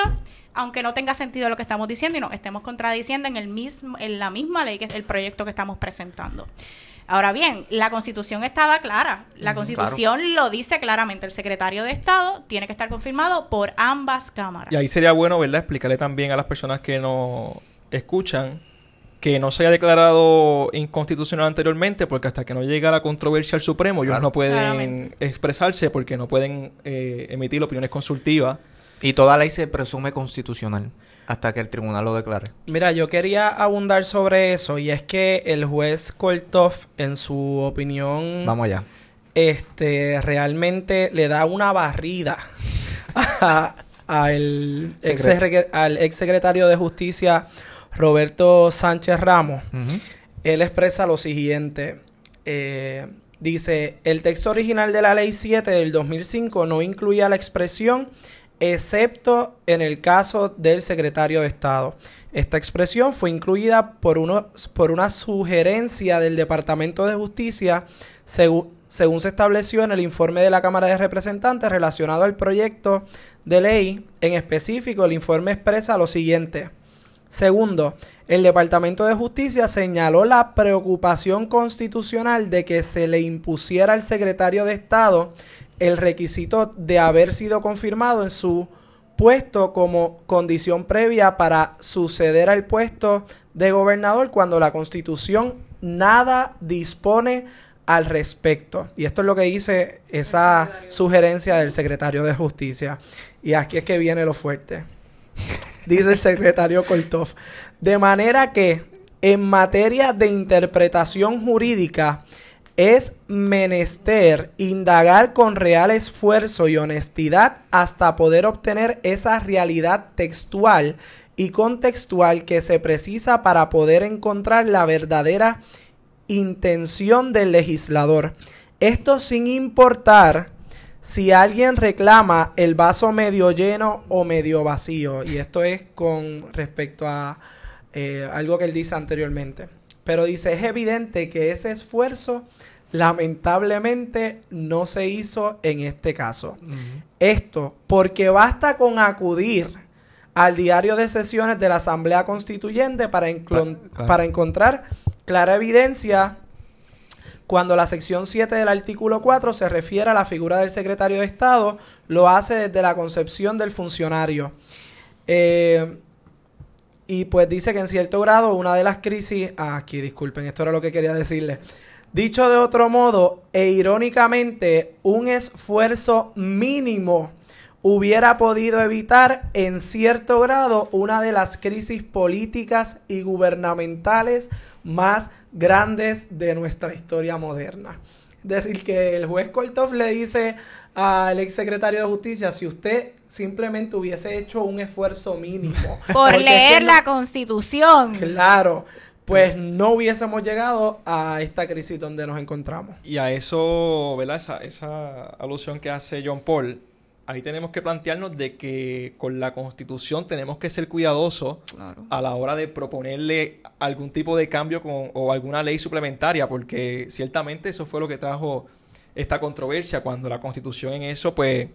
aunque no tenga sentido lo que estamos diciendo y nos estemos contradiciendo en el mismo, en la misma ley que es el proyecto que estamos presentando. Ahora bien, la constitución estaba clara. La constitución lo dice claramente. El secretario de Estado tiene que estar confirmado por ambas cámaras. Y ahí sería bueno, ¿verdad? Explicarle también a las personas que nos escuchan que no se haya declarado inconstitucional anteriormente, porque hasta que no llega la controversia al Supremo, ellos no pueden Claramente. expresarse porque no pueden eh, emitir opiniones consultivas. Y toda ley se presume constitucional hasta que el tribunal lo declare. Mira, yo quería abundar sobre eso y es que el juez Koltov, en su opinión, Vamos allá. este, realmente le da una barrida a- al ex, al ex secretario de Justicia Roberto Sánchez Ramos. Él expresa lo siguiente. eh, dice, el texto original de la Ley 7 del 2005 no incluía la expresión excepto en el caso del secretario de Estado. Esta expresión fue incluida por, uno, por una sugerencia del Departamento de Justicia según se estableció en el informe de la Cámara de Representantes relacionado al proyecto de ley. En específico, el informe expresa lo siguiente. Segundo, el Departamento de Justicia señaló la preocupación constitucional de que se le impusiera al secretario de Estado el requisito de haber sido confirmado en su puesto como condición previa para suceder al puesto de gobernador cuando la Constitución nada dispone al respecto. Y esto es lo que dice esa sugerencia del secretario de Justicia. Y aquí es que viene lo fuerte dice el secretario Koltov. De manera que En materia de interpretación jurídica, es menester indagar con real esfuerzo y honestidad hasta poder obtener esa realidad textual y contextual que se precisa para poder encontrar la verdadera intención del legislador. Esto sin importar si alguien reclama el vaso medio lleno o medio vacío. Y esto es con respecto a eh, algo que él dice anteriormente. Pero dice, es evidente que ese esfuerzo lamentablemente no se hizo en este caso. Esto porque basta con acudir al diario de sesiones de la Asamblea Constituyente para, para encontrar clara evidencia cuando la sección 7 del artículo 4 se refiere a la figura del secretario de Estado, lo hace desde la concepción del funcionario. Eh, y pues dice que en cierto grado una de las crisis... Ah, aquí disculpen, esto era lo que quería decirles. Dicho de otro modo, e irónicamente, un esfuerzo mínimo hubiera podido evitar en cierto grado una de las crisis políticas y gubernamentales más grandes de nuestra historia moderna. Es decir, que el juez Kortov le dice al ex secretario de Justicia, si usted simplemente hubiese hecho un esfuerzo mínimo. Por leer la constitución. Claro, pues no hubiésemos llegado a esta crisis donde nos encontramos. Y a eso, ¿verdad? Esa, esa alusión que hace John Paul, ahí tenemos que plantearnos de que con la constitución tenemos que ser cuidadosos a la hora de proponerle algún tipo de cambio con, o alguna ley suplementaria, porque ciertamente eso fue lo que trajo esta controversia cuando la constitución en eso pues,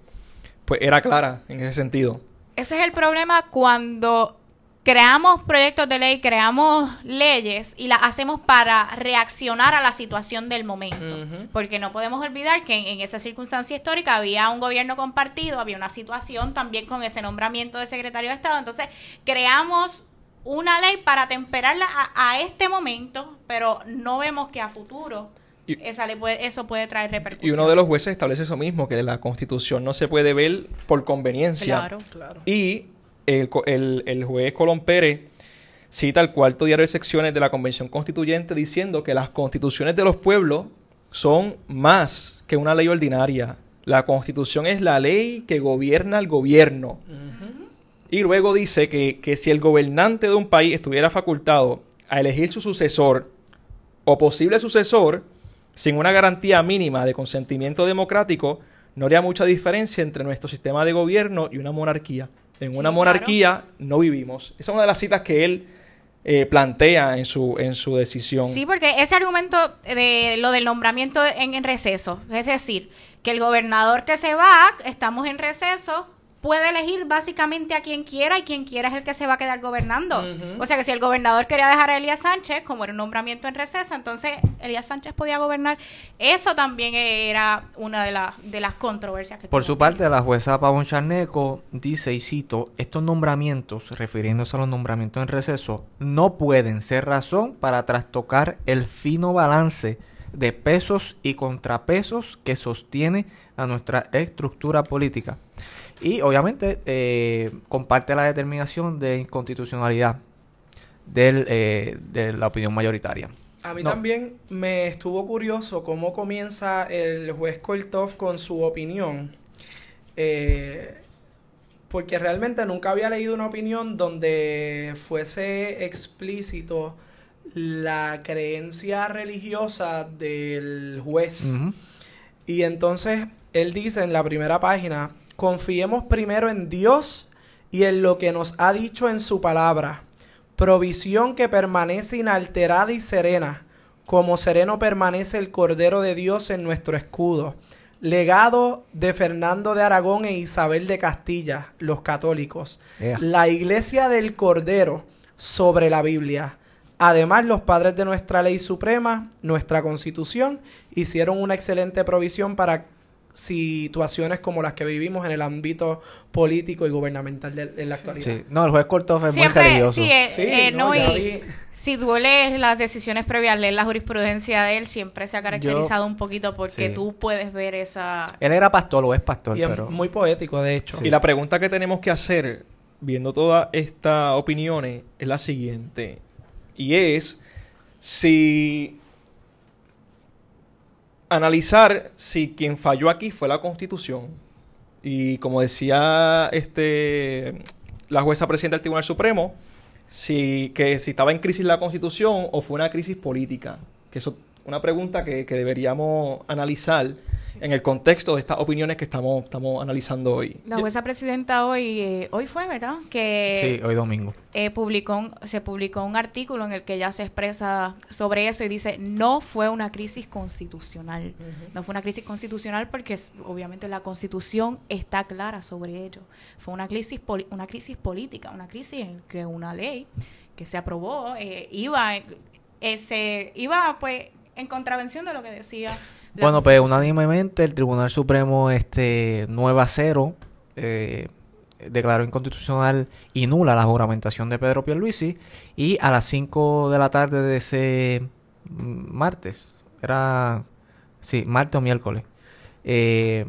pues era clara en ese sentido. Ese es el problema cuando creamos proyectos de ley, creamos leyes y las hacemos para reaccionar a la situación del momento. Porque no podemos olvidar que en, esa circunstancia histórica había un gobierno compartido, había una situación también con ese nombramiento de secretario de Estado. Entonces, creamos una ley para temperarla a, este momento, pero no vemos que a futuro... esa puede, eso puede traer repercusiones. Y uno de los jueces establece eso mismo, que la constitución no se puede ver por conveniencia. Claro, claro. Y el, el, juez Colón Pérez cita el cuarto diario de secciones de la Convención Constituyente diciendo que las constituciones de los pueblos son más que una ley ordinaria. La constitución es la ley que gobierna al gobierno. Y luego dice que, que si el gobernante de un país estuviera facultado a elegir su sucesor o posible sucesor, sin una garantía mínima de consentimiento democrático, no habría mucha diferencia entre nuestro sistema de gobierno y una monarquía. En una monarquía no vivimos. Esa es una de las citas que él eh, plantea en su, en su decisión. Sí, porque ese argumento de lo del nombramiento en, en receso, es decir, que el gobernador que se va, estamos en receso, puede elegir básicamente a quien quiera y quien quiera es el que se va a quedar gobernando. O sea que si el gobernador quería dejar a Elías Sánchez, como era un nombramiento en receso, entonces Elías Sánchez podía gobernar. Eso también era una de, las de las controversias que Por su parte, la jueza Pavón Charneco dice, y cito, estos nombramientos, refiriéndose a los nombramientos en receso, no pueden ser razón para trastocar el fino balance de pesos y contrapesos que sostiene a nuestra estructura política. Y obviamente eh, comparte la determinación de inconstitucionalidad del, eh, de la opinión mayoritaria. A mí también me estuvo curioso cómo comienza el juez Kortov con su opinión. Eh, porque realmente nunca había leído una opinión donde fuese explícito la creencia religiosa del juez. Y entonces él dice en la primera página, confiemos primero en Dios y en lo que nos ha dicho en su palabra. Provisión que permanece inalterada y serena, como sereno permanece el Cordero de Dios en nuestro escudo. Legado de Fernando de Aragón e Isabel de Castilla, los católicos. La iglesia del Cordero sobre la Biblia. Además, los padres de nuestra ley suprema, nuestra constitución, hicieron una excelente provisión para situaciones como las que vivimos en el ámbito político y gubernamental de, en la actualidad. Sí. No, el juez Cortó es muy religioso. Sí, eh, eh, no, y si duele las decisiones previas, leer la jurisprudencia de él, siempre se ha caracterizado un poquito porque tú puedes ver esa... Él era pastor o es pastor, y pero... muy poético, de hecho. Y la pregunta que tenemos que hacer, viendo todas estas opiniones, es la siguiente. Y es si analizar si quien falló aquí fue la Constitución. Y como decía este la jueza presidenta del Tribunal Supremo, si que si estaba en crisis la Constitución o fue una crisis política. Que eso una pregunta que, que deberíamos analizar en el contexto de estas opiniones que estamos, estamos analizando hoy. La jueza presidenta hoy, eh, hoy fue, ¿verdad? Que Sí, hoy domingo. eh, publicó un- se publicó un artículo en el que ella se expresa sobre eso y dice no fue una crisis constitucional no fue una crisis constitucional porque obviamente la constitución está clara sobre ello fue una crisis poli- una crisis política una crisis en que una ley que se aprobó eh, iba en- eh, se- iba pues en contravención de lo que decía Bueno, pues unánimemente el Tribunal Supremo este 9 a 0 eh, declaró inconstitucional y nula la juramentación de Pedro Pierluisi y a las 5 de la tarde de ese martes, era sí, martes o miércoles, eh,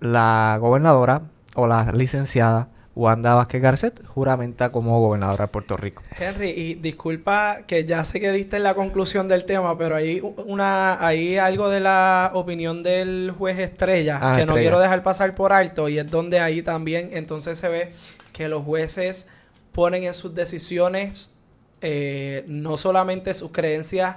la gobernadora o la licenciada Wanda Vázquez Garcet juramenta como gobernadora de Puerto Rico. Henry, y disculpa que ya sé que diste la conclusión del tema, pero hay una, hay algo de la opinión del juez Estrella Ah, que no quiero dejar pasar por alto y es donde ahí también entonces se ve que los jueces ponen en sus decisiones eh, no solamente sus creencias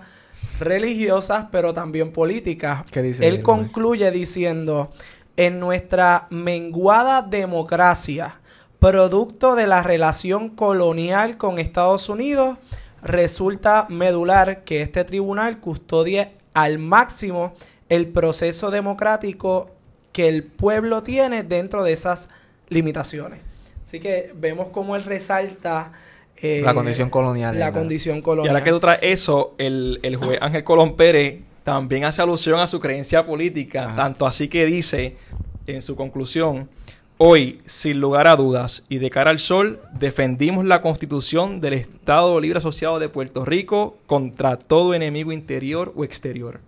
religiosas, pero también políticas. ¿Qué dice Él concluye diciendo, en nuestra menguada democracia, producto de la relación colonial con Estados Unidos, resulta medular que este tribunal custodie al máximo el proceso democrático que el pueblo tiene dentro de esas limitaciones. Así que vemos cómo él resalta eh, La condición colonial, La condición Y colonial. ahora que tú traes eso, el, el juez Ángel Colón Pérez también hace alusión a su creencia política, Ajá. tanto así que dice en su conclusión, hoy, sin lugar a dudas y de cara al sol, defendimos la constitución del Estado Libre Asociado de Puerto Rico contra todo enemigo interior o exterior.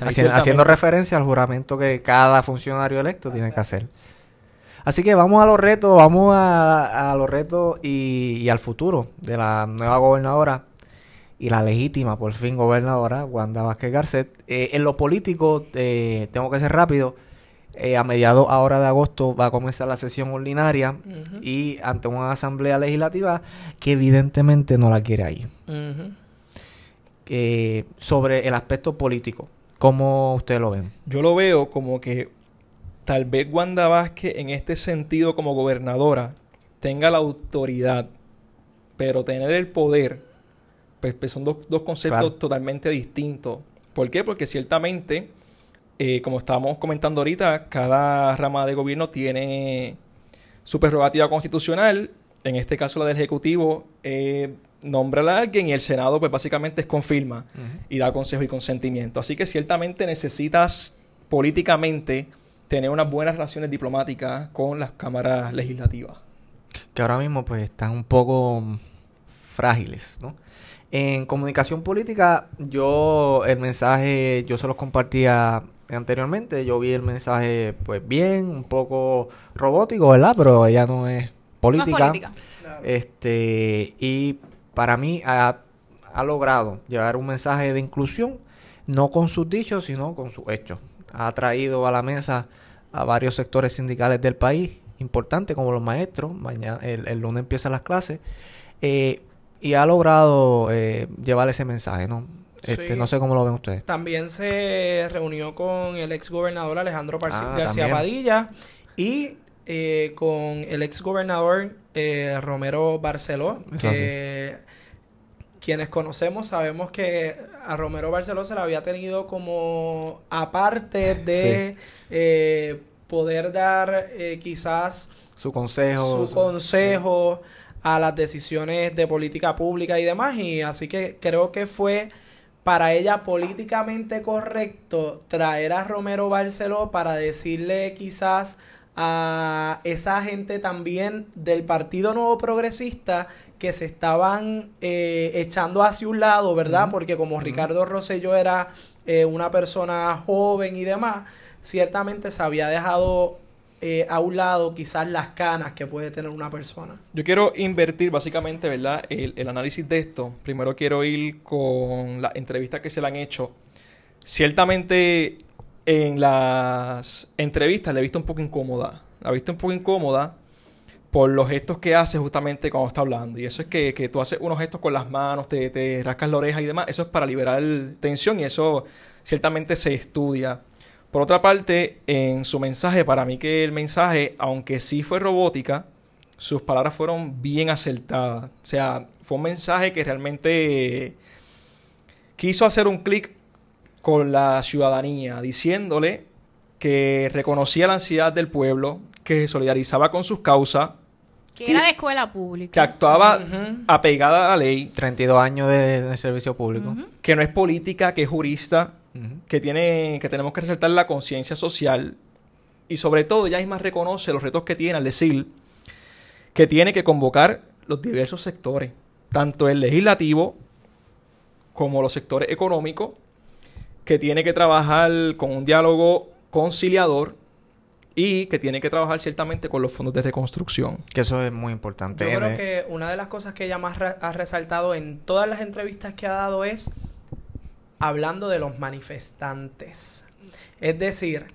Haci- haciendo referencia al juramento que cada funcionario electo tiene que hacer. Así que vamos a los retos, vamos a, a los retos y, y al futuro de la nueva gobernadora y la legítima, por fin, gobernadora, Wanda Vázquez Garcet. Eh, en lo político, eh, tengo que ser rápido, eh, a mediados ahora de agosto va a comenzar la sesión ordinaria y ante una asamblea legislativa que evidentemente no la quiere ahí. Eh, sobre el aspecto político, ¿cómo ustedes lo ven? Yo lo veo como que tal vez Wanda Vázquez en este sentido como gobernadora tenga la autoridad, pero tener el poder, pues, pues son dos, dos conceptos Claro. totalmente distintos. ¿Por qué? Porque ciertamente, eh, como estábamos comentando ahorita, cada rama de gobierno tiene su prerrogativa constitucional, en este caso la del Ejecutivo, eh, nombra a alguien y el Senado pues básicamente es confirma y da consejo y consentimiento. Así que ciertamente necesitas políticamente tener unas buenas relaciones diplomáticas con las cámaras legislativas. que ahora mismo pues están un poco frágiles, ¿no? En comunicación política, yo el mensaje, yo se los compartía anteriormente, yo vi el mensaje pues bien, un poco robótico, ¿verdad? Pero ella no es No es política. política. Este, y para mí ha, ha logrado llevar un mensaje de inclusión, no con sus dichos, sino con sus hechos. Ha traído a la mesa a varios sectores sindicales del país, importantes como los maestros, mañana, el, el lunes empiezan las clases, eh, y ha logrado eh, llevar ese mensaje, ¿no? Este, Sí. No sé cómo lo ven ustedes. También se reunió con el ex gobernador Alejandro Ah, García también. Padilla y eh, con el ex gobernador eh, Romero Barceló, Eso que quienes conocemos sabemos que a Romero Barceló se le había tenido como aparte de eh, poder dar quizás Su consejo. su consejo a las decisiones de política pública y demás y así que creo que fue para ella políticamente correcto traer a Romero Barceló para decirle quizás a esa gente también del Partido Nuevo Progresista que se estaban eh, echando hacia un lado, ¿verdad? Porque como Ricardo Rosselló era eh, una persona joven y demás, ciertamente se había dejado eh, a un lado quizás las canas que puede tener una persona. Yo quiero invertir básicamente, ¿verdad? El, el análisis de esto. Primero quiero ir con las entrevistas que se le han hecho. Ciertamente en las entrevistas le he visto un poco incómoda. La he visto un poco incómoda por los gestos que hace justamente cuando está hablando. Y eso es que, que tú haces unos gestos con las manos, te, te rascas la oreja y demás. Eso es para liberar tensión y eso ciertamente se estudia. Por otra parte, en su mensaje, para mí que el mensaje, aunque sí fue robótica, sus palabras fueron bien acertadas. O sea, fue un mensaje que realmente quiso hacer un clic con la ciudadanía, diciéndole que reconocía la ansiedad del pueblo, que se solidarizaba con sus causas, que era de escuela pública. que actuaba apegada a la ley, 32 años de, de servicio público. Que no es política, que es jurista, Que tiene que tenemos que resaltar la conciencia social y sobre todo ella misma reconoce los retos que tiene al decir que tiene que convocar los diversos sectores, tanto el legislativo como los sectores económicos, que tiene que trabajar con un diálogo conciliador y que tiene que trabajar ciertamente con los fondos de reconstrucción. Que eso es muy importante. Yo creo Eh, que una de las cosas que ella más ha resaltado en todas las entrevistas que ha dado es hablando de los manifestantes. Es decir,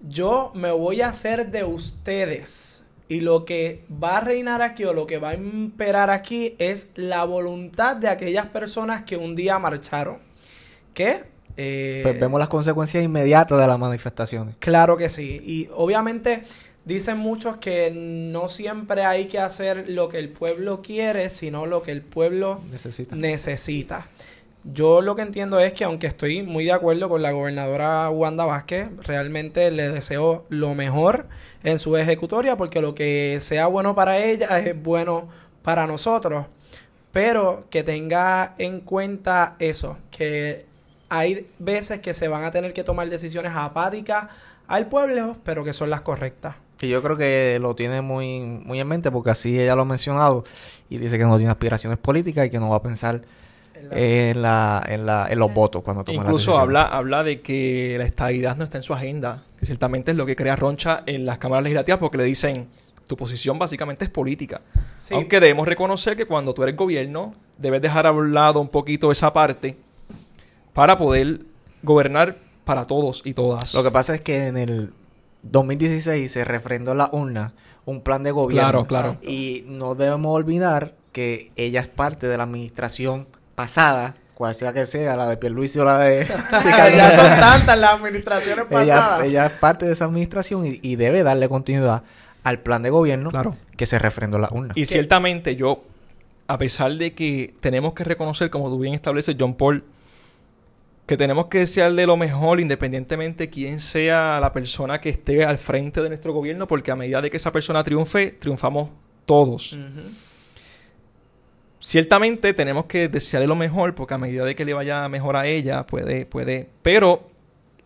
yo me voy a hacer de ustedes y lo que va a reinar aquí o lo que va a imperar aquí es la voluntad de aquellas personas que un día marcharon. ¿Qué? Eh, pues vemos las consecuencias inmediatas de las manifestaciones. Claro que sí. Y obviamente dicen muchos que no siempre hay que hacer lo que el pueblo quiere, sino lo que el pueblo Necesita. necesita. Yo lo que entiendo es que aunque estoy muy de acuerdo con la gobernadora Wanda Vázquez, realmente le deseo lo mejor en su ejecutoria porque lo que sea bueno para ella es bueno para nosotros. Pero que tenga en cuenta eso, que hay veces que se van a tener que tomar decisiones apáticas al pueblo, pero que son las correctas. Y yo creo que lo tiene muy, muy en mente porque así ella lo ha mencionado y dice que no tiene aspiraciones políticas y que no va a pensar en, la, en, la, en los votos cuando tome la Incluso decisión. habla, habla de que la estabilidad no está en su agenda, que ciertamente es lo que crea roncha en las cámaras legislativas porque le dicen, tu posición básicamente es política. Sí. Aunque debemos reconocer que cuando tú eres gobierno, debes dejar a un lado un poquito esa parte para poder gobernar para todos y todas. Lo que pasa es que en el 2016 se refrendó en la urna un plan de gobierno. Claro, claro. Y no debemos olvidar que ella es parte de la administración pasada, cual sea que sea, la de Pierluisi o la de... de ya son tantas las administraciones ella, pasadas. ella es parte de esa administración y, y debe darle continuidad al plan de gobierno Claro. que se refrendó en la urna. Y ciertamente yo, a pesar de que tenemos que reconocer, como tú bien estableces, John Paul, que tenemos que desearle lo mejor independientemente quién sea la persona que esté al frente de nuestro gobierno, porque a medida de que esa persona triunfe, triunfamos todos. Ciertamente tenemos que desearle lo mejor, porque a medida de que le vaya mejor a ella, puede, puede. Pero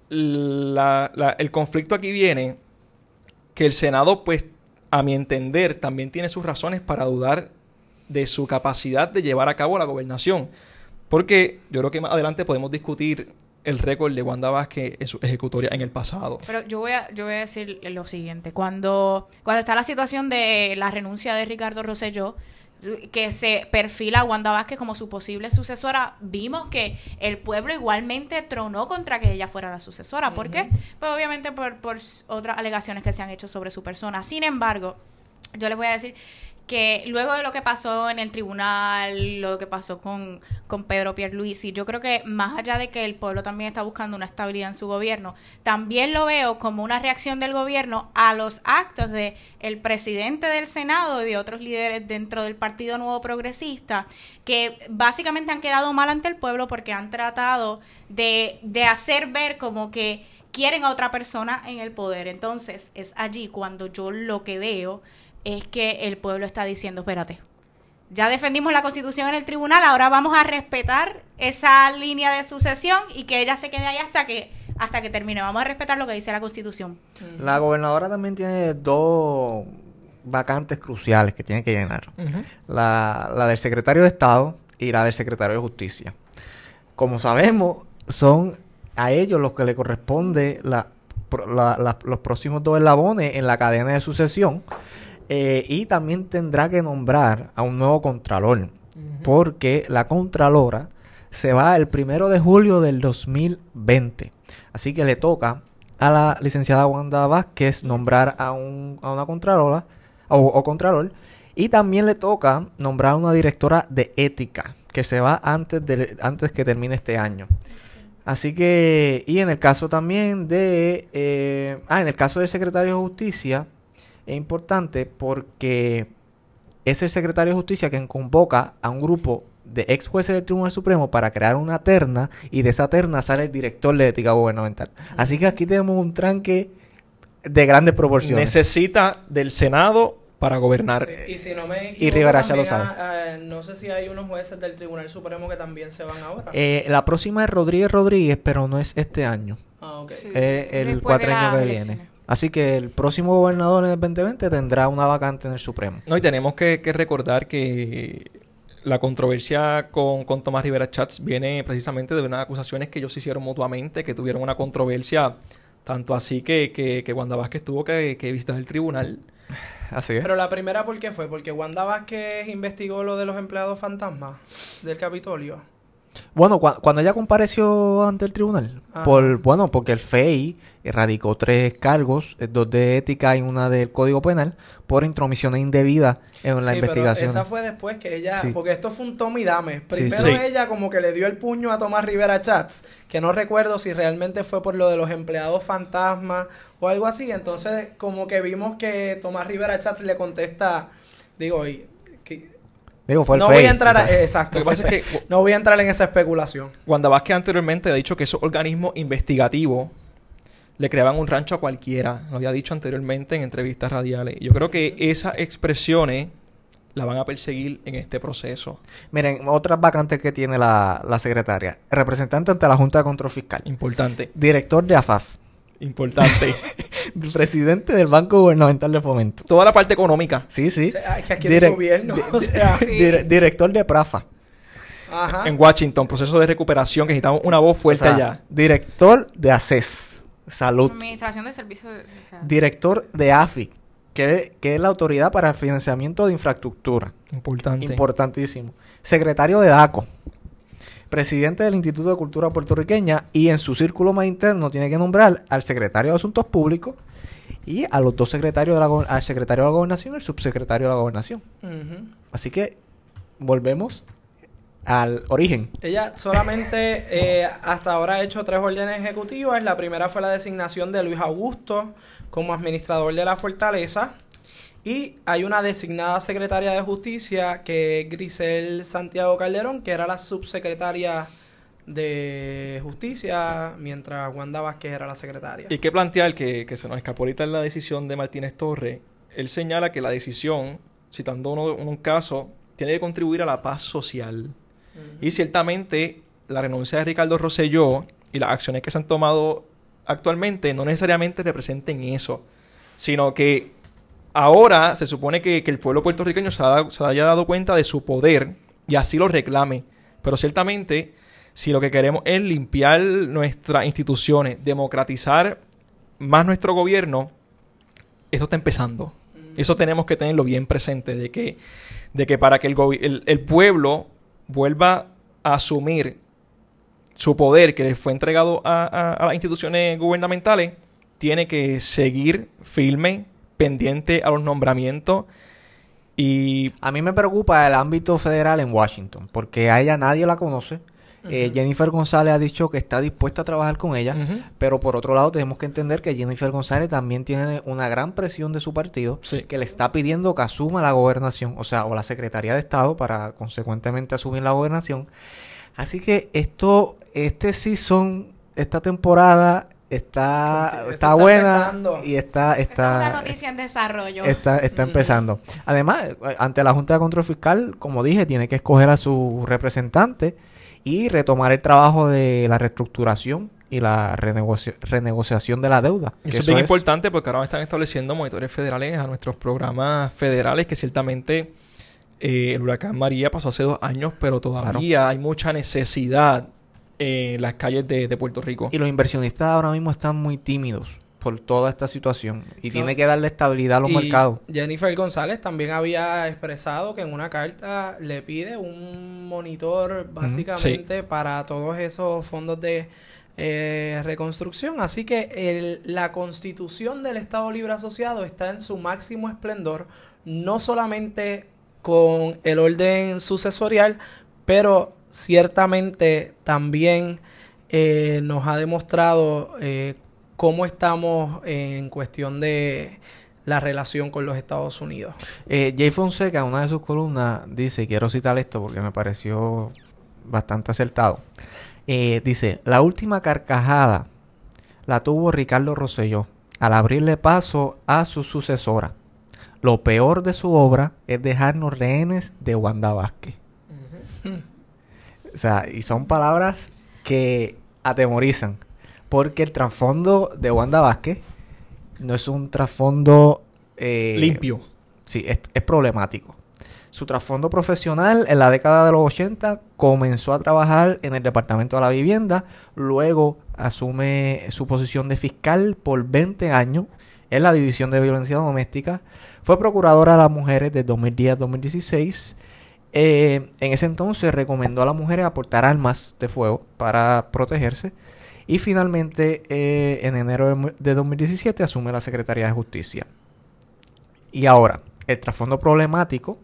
la- la- el conflicto aquí viene que el Senado, pues, a mi entender, también tiene sus razones para dudar de su capacidad de llevar a cabo la gobernación. Porque yo creo que más adelante podemos discutir el récord de Wanda Vázquez en su ejecutoria en el pasado. Pero yo voy a, yo voy a decir lo siguiente. Cuando, cuando está la situación de la renuncia de Ricardo Rosselló, que se perfila a Wanda Vázquez como su posible sucesora, vimos que el pueblo igualmente tronó contra que ella fuera la sucesora. ¿Por qué? Pues obviamente por, por otras alegaciones que se han hecho sobre su persona. Sin embargo, yo les voy a decir que luego de lo que pasó en el tribunal, lo que pasó con, con Pedro Pierluisi, yo creo que más allá de que el pueblo también está buscando una estabilidad en su gobierno, también lo veo como una reacción del gobierno a los actos de el presidente del Senado y de otros líderes dentro del Partido Nuevo Progresista, que básicamente han quedado mal ante el pueblo porque han tratado de, de hacer ver como que quieren a otra persona en el poder. Entonces, es allí cuando yo lo que veo es que el pueblo está diciendo, espérate, ya defendimos la constitución en el tribunal, ahora vamos a respetar esa línea de sucesión y que ella se quede ahí hasta que hasta que termine. Vamos a respetar lo que dice la constitución. La gobernadora también tiene dos vacantes cruciales que tiene que llenar. La, la del secretario de Estado y la del secretario de Justicia. Como sabemos, son a ellos los que le corresponde la los próximos dos eslabones en la cadena de sucesión. Eh, y también tendrá que nombrar a un nuevo contralor. Porque la contralora se va el primero de julio del 2020. Así que le toca a la licenciada Wanda Vázquez nombrar a, un, a una contralora o, contralor. Y también le toca nombrar a una directora de ética que se va antes, de, antes que termine este año. Así que, y en el caso también de, eh, ah, en el caso del secretario de justicia, es importante porque es el secretario de justicia quien convoca a un grupo de ex jueces del Tribunal Supremo para crear una terna y de esa terna sale el director de ética gubernamental. Así que aquí tenemos un tranque de grandes proporciones. Necesita del Senado para gobernar. y si no me y Rivera ya lo sabe. Eh, no sé si hay unos jueces del Tribunal Supremo que también se van ahora. Eh, la próxima es Rodríguez Rodríguez, pero no es este año. Ah, el cuatro años que viene. Así que el próximo gobernador en el 2020 tendrá una vacante en el Supremo. No, y tenemos que, recordar que la controversia con, con, Tomás Rivera Chats viene precisamente de unas acusaciones que ellos hicieron mutuamente, que tuvieron una controversia, tanto así que, que, que Wanda Vázquez tuvo que, que visitar el tribunal Así Pero la primera, ¿por qué fue? Porque Wanda Vázquez investigó lo de los empleados fantasmas del Capitolio. Bueno, cuando ella compareció ante el tribunal, por, bueno, porque el FEI erradicó tres cargos, eh, dos de ética y una del Código Penal, por intromisión indebida en la investigación. esa fue después que ella, porque esto fue un tome y dame. Primero ella como que le dio el puño a Tomás Rivera Chats, que no recuerdo si realmente fue por lo de los empleados fantasmas o algo así. Entonces como que vimos que Tomás Rivera Chats le contesta, digo, y Digo, fue el no voy a entrar exacto, no voy a entrar en esa especulación. Wanda Vázquez anteriormente ha dicho que esos organismos investigativos le creaban un rancho a cualquiera. Lo había dicho anteriormente en entrevistas radiales. Yo creo que esas expresiones la van a perseguir en este proceso. Miren, otras vacantes que tiene la, la secretaria. Representante ante la Junta de Control Fiscal. Importante. Director de AFAF. Importante. Presidente del Banco Gubernamental de Fomento. Toda la parte económica. Sí, sí. gobierno. director de PRAFA. Ajá. En Washington, proceso de recuperación, que necesitamos una voz fuerte allá. Director de ACES Salud. Administración de Servicios. Director de AFI, que, es la Autoridad para el Financiamiento de Infraestructura. Importante. Importantísimo. Secretario de DACO. Presidente del Instituto de Cultura Puertorriqueña y en su círculo más interno tiene que nombrar al secretario de Asuntos Públicos y a los dos secretarios de la, al secretario de la Gobernación y al subsecretario de la Gobernación. Así que volvemos al origen. Ella solamente eh, hasta ahora ha hecho tres órdenes ejecutivas. La primera fue la designación de Luis Augusto como administrador de la fortaleza. Y hay una designada secretaria de justicia que es Grisel Santiago Calderón, que era la subsecretaria de justicia, mientras Wanda Vázquez era la secretaria. Y que plantear que, que se nos escapó ahorita la decisión de Martínez Torres. Él señala que la decisión, citando uno, un caso, tiene que contribuir a la paz social. Y ciertamente la renuncia de Ricardo Rosselló y las acciones que se han tomado actualmente no necesariamente representen eso, sino que ahora se supone que, el pueblo puertorriqueño se, haya dado cuenta de su poder y así lo reclame. Pero ciertamente, si lo que queremos es limpiar nuestras instituciones, democratizar más nuestro gobierno, esto está empezando. Eso tenemos que tenerlo bien presente, de que, de que para que el, el pueblo vuelva a asumir su poder que le fue entregado a, las instituciones gubernamentales, tiene que seguir firme, pendiente a los nombramientos. Y a mí me preocupa el ámbito federal en Washington, porque a ella nadie la conoce. Eh, Jennifer González ha dicho que está dispuesta a trabajar con ella, pero por otro lado tenemos que entender que Jennifer González también tiene una gran presión de su partido que le está pidiendo que asuma la gobernación, o sea, o la Secretaría de Estado para consecuentemente asumir la gobernación. Así que esto, este season, esta temporada está, está, buena y está, está, una noticia en desarrollo. Está, está empezando. Además, ante la Junta de Control Fiscal, como dije, tiene que escoger a su representante y retomar el trabajo de la reestructuración y la renegociación de la deuda. Eso, es bien importante porque ahora están estableciendo monitores federales a nuestros programas federales que ciertamente eh, el huracán María pasó hace dos años, pero todavía hay mucha necesidad en las calles de, Puerto Rico. Y los inversionistas ahora mismo están muy tímidos por toda esta situación y tiene que darle estabilidad a los mercados. Jennifer González también había expresado que en una carta le pide un monitor básicamente para todos esos fondos de eh, reconstrucción. Así que la constitución del Estado Libre Asociado está en su máximo esplendor, no solamente con el orden sucesorial, pero ciertamente también eh, nos ha demostrado eh, cómo estamos en cuestión de la relación con los Estados Unidos. Eh, Jay Fonseca, una de sus columnas, dice, quiero citar esto porque me pareció bastante acertado. Dice, la última carcajada la tuvo Ricardo Rosselló al abrirle paso a su sucesora. Lo peor de su obra es dejarnos rehenes de Wanda Vázquez. O sea, y son palabras que atemorizan. Porque el trasfondo de Wanda Vázquez no es un trasfondo... Eh, Limpio. Sí, es, es problemático. Su trasfondo profesional en la década de los 80 comenzó a trabajar en el Departamento de la Vivienda, luego asume su posición de fiscal por 20 años en la División de Violencia Doméstica, fue procuradora de las mujeres de 2010 a 2016 eh, en ese entonces recomendó a las mujeres aportar armas de fuego para protegerse. Y finalmente, eh, en enero de 2017, asume la Secretaría de Justicia. Y ahora, el trasfondo problemático,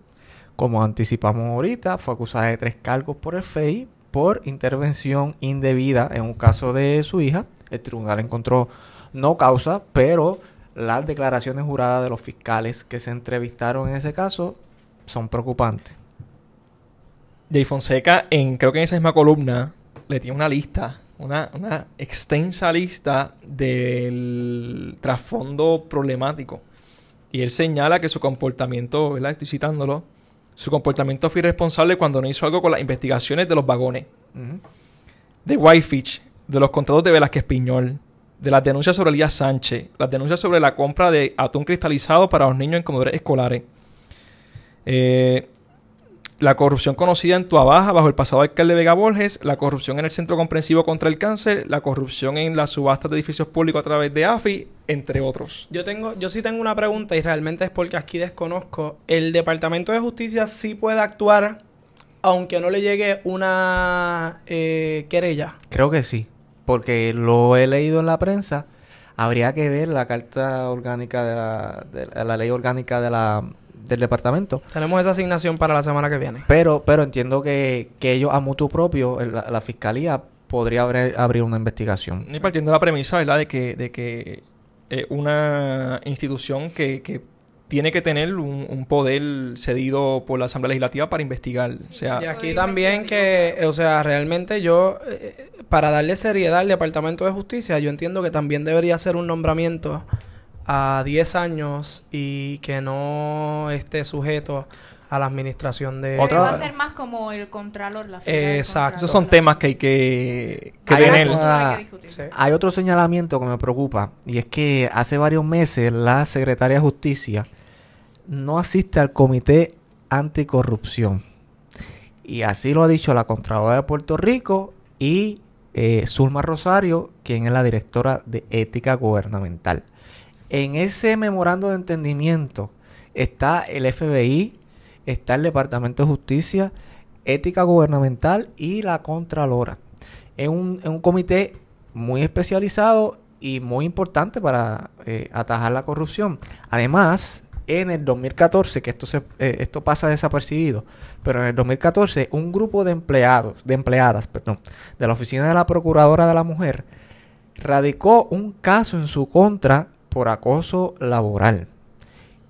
como anticipamos ahorita, fue acusada de tres cargos por el FEI por intervención indebida en un caso de su hija. El tribunal encontró no causa, pero las declaraciones juradas de los fiscales que se entrevistaron en ese caso son preocupantes. Jay Fonseca, en, creo que en esa misma columna, le tiene una lista, una, una extensa lista del trasfondo problemático. Y él señala que su comportamiento, ¿verdad? Estoy citándolo. Su comportamiento fue irresponsable cuando no hizo algo con las investigaciones de los vagones. De Whitefish, de los contratos de Velázquez Piñol, de las denuncias sobre Elías Sánchez, las denuncias sobre la compra de atún cristalizado para los niños en comedores escolares. Eh, la corrupción conocida en Tuabaja bajo el pasado alcalde Vega Borges, la corrupción en el Centro Comprensivo contra el Cáncer, la corrupción en las subastas de edificios públicos a través de AFI, entre otros. Yo tengo, yo sí tengo una pregunta y realmente es porque aquí desconozco. ¿El Departamento de Justicia sí puede actuar aunque no le llegue una eh, querella? Creo que sí, porque lo he leído en la prensa. Habría que ver la carta orgánica de la, de la ley orgánica de la del departamento. Tenemos esa asignación para la semana que viene. Pero, pero entiendo que, que ellos a mutuo propio, la, fiscalía, podría abrir, abrir, una investigación. Y partiendo de la premisa, ¿verdad?, de que, de que eh, una institución que, que tiene que tener un, poder cedido por la Asamblea Legislativa para investigar. O sea, y aquí también que, o sea, realmente yo, eh, para darle seriedad al Departamento de Justicia, yo entiendo que también debería ser un nombramiento a 10 años y que no esté sujeto a la administración de... Otra va a ser más como el contralor, la Exacto. Esos son temas que hay que, que hay, hay otro señalamiento que me preocupa y es que hace varios meses la Secretaria de Justicia no asiste al Comité Anticorrupción. Y así lo ha dicho la Contralora de Puerto Rico y eh, Zulma Rosario, quien es la directora de Ética Gubernamental. En ese memorando de entendimiento está el FBI, está el Departamento de Justicia, Ética Gubernamental y la Contralora. Es un, comité muy especializado y muy importante para eh, atajar la corrupción. Además, en el 2014, que esto, se, eh, esto pasa desapercibido, pero en el 2014 un grupo de empleados, de empleadas, perdón, de la Oficina de la Procuradora de la Mujer radicó un caso en su contra por acoso laboral.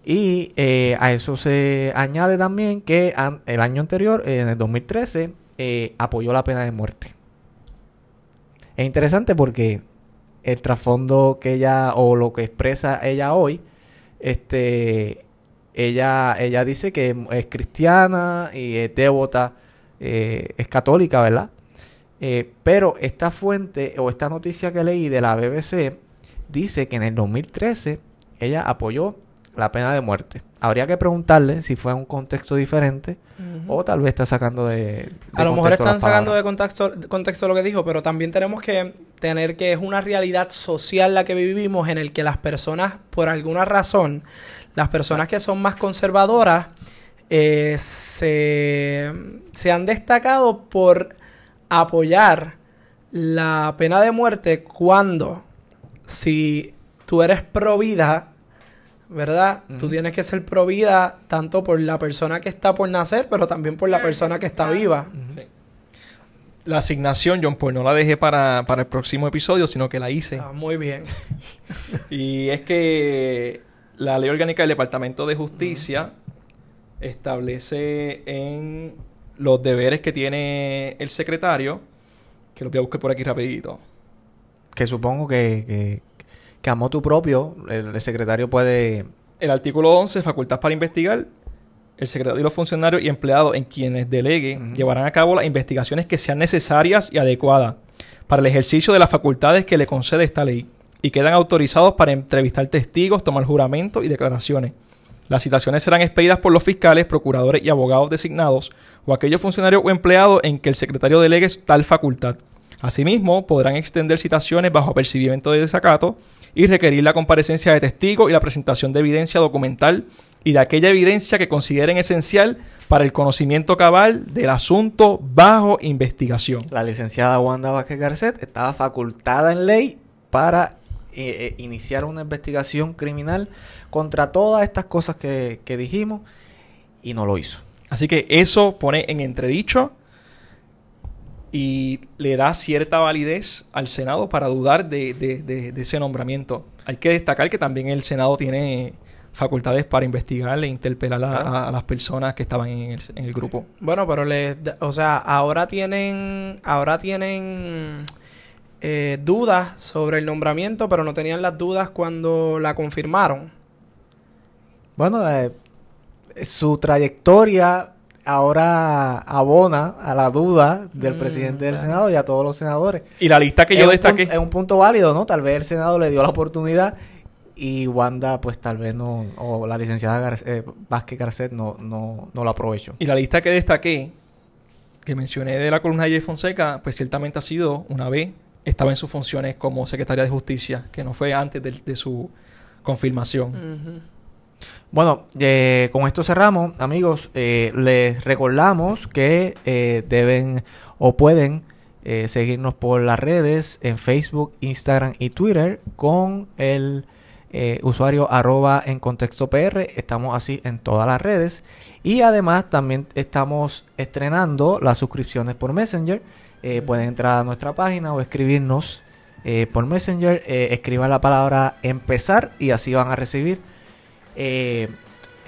Y eh, a eso se añade también que el año anterior, en el 2013, eh, apoyó la pena de muerte. Es interesante porque el trasfondo que ella, o lo que expresa ella hoy, este, ella, ella dice que es cristiana y es devota, eh, es católica, ¿verdad? pero esta fuente o esta noticia que leí de la BBC dice que en el 2013 ella apoyó la pena de muerte. Habría que preguntarle si fue un contexto diferente o tal vez está sacando de... de A lo mejor están sacando de palabras. contexto, de contexto lo que dijo, pero también tenemos que tener que es una realidad social la que vivimos en el que las personas, por alguna razón, las personas que son más conservadoras eh, se, se han destacado por apoyar la pena de muerte cuando si tú eres pro vida, ¿verdad? Tú tienes que ser pro vida tanto por la persona que está por nacer, pero también por la persona que está viva. Sí. La asignación, John Paul, no la dejé para, para el próximo episodio, sino que la hice. Ah, muy bien. Y es que la ley orgánica del Departamento de Justicia establece en los deberes que tiene el secretario, que los voy a buscar por aquí rapidito. Que supongo que, que, que a motu propio el, el secretario puede... El artículo 11, facultad para investigar. El secretario y los funcionarios y empleados en quienes delegue llevarán a cabo las investigaciones que sean necesarias y adecuadas para el ejercicio de las facultades que le concede esta ley y quedan autorizados para entrevistar testigos, tomar juramento y declaraciones. Las citaciones serán expedidas por los fiscales, procuradores y abogados designados o aquellos funcionarios o empleados en que el secretario delegue tal facultad. Asimismo, podrán extender citaciones bajo apercibimiento de desacato y requerir la comparecencia de testigos y la presentación de evidencia documental y de aquella evidencia que consideren esencial para el conocimiento cabal del asunto bajo investigación. La licenciada Wanda Vázquez Garcet estaba facultada en ley para eh, eh, iniciar una investigación criminal contra todas estas cosas que, que dijimos y no lo hizo. Así que eso pone en entredicho y le da cierta validez al Senado para dudar de, de- de- de ese nombramiento. Hay que destacar que también el Senado tiene facultades para investigar e interpelar a, Claro. a- a las personas que estaban en el, en el grupo. Bueno, pero les, da- o sea, ahora tienen, ahora tienen eh, dudas sobre el nombramiento, pero no tenían las dudas cuando la confirmaron. Bueno, eh, su trayectoria ahora abona a la duda del Mm, presidente del claro. Senado y a todos los senadores. Y la lista que es yo destaqué... punto- es un punto válido, ¿no? Tal vez el Senado le dio la oportunidad y Wanda, pues tal vez no, o la licenciada Gar- eh, Vázquez Garcet no, no, no lo aprovechó. Y la lista que destaqué, que mencioné de la columna de Jay Fonseca, pues ciertamente ha sido una vez, estaba en sus funciones como secretaria de justicia, que no fue antes de, de su confirmación. Ujú. Bueno, eh, con esto cerramos, amigos. Eh, les recordamos que eh, deben o pueden seguirnos por las redes en Facebook, Instagram y Twitter con el usuario arroba en contexto PR. Estamos así en todas las redes. Y además también estamos estrenando las suscripciones por Messenger. Pueden entrar a nuestra página o escribirnos por Messenger. Escriban la palabra empezar y así van a recibir eh,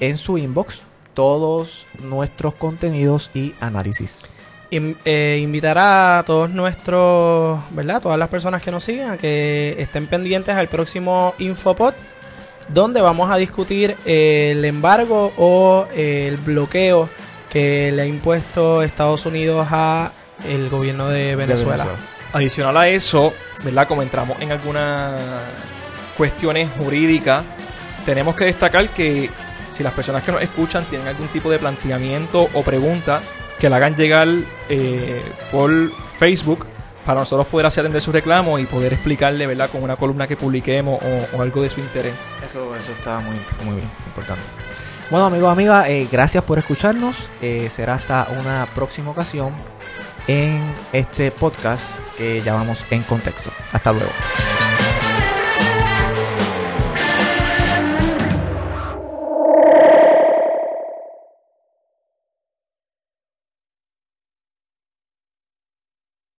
en su inbox todos nuestros contenidos y análisis. In- eh, invitar a todos nuestros, ¿verdad? Todas las personas que nos sigan a que estén pendientes al próximo Infopod, donde vamos a discutir eh, el embargo o eh, el bloqueo que le ha impuesto Estados Unidos a el gobierno de Venezuela. Adicional a eso, ¿verdad? Como entramos en algunas cuestiones jurídicas, tenemos que destacar que si las personas que nos escuchan tienen algún tipo de planteamiento o pregunta, que la hagan llegar eh, por Facebook para nosotros poder hacer atender su reclamo y poder explicarle, ¿verdad? Con una columna que publiquemos o, o algo de su interés. Eso, eso está muy, muy bien, importante. Bueno, amigos, amigas, eh, gracias por escucharnos. Eh, será hasta una próxima ocasión en este podcast que llamamos En Contexto. Hasta luego.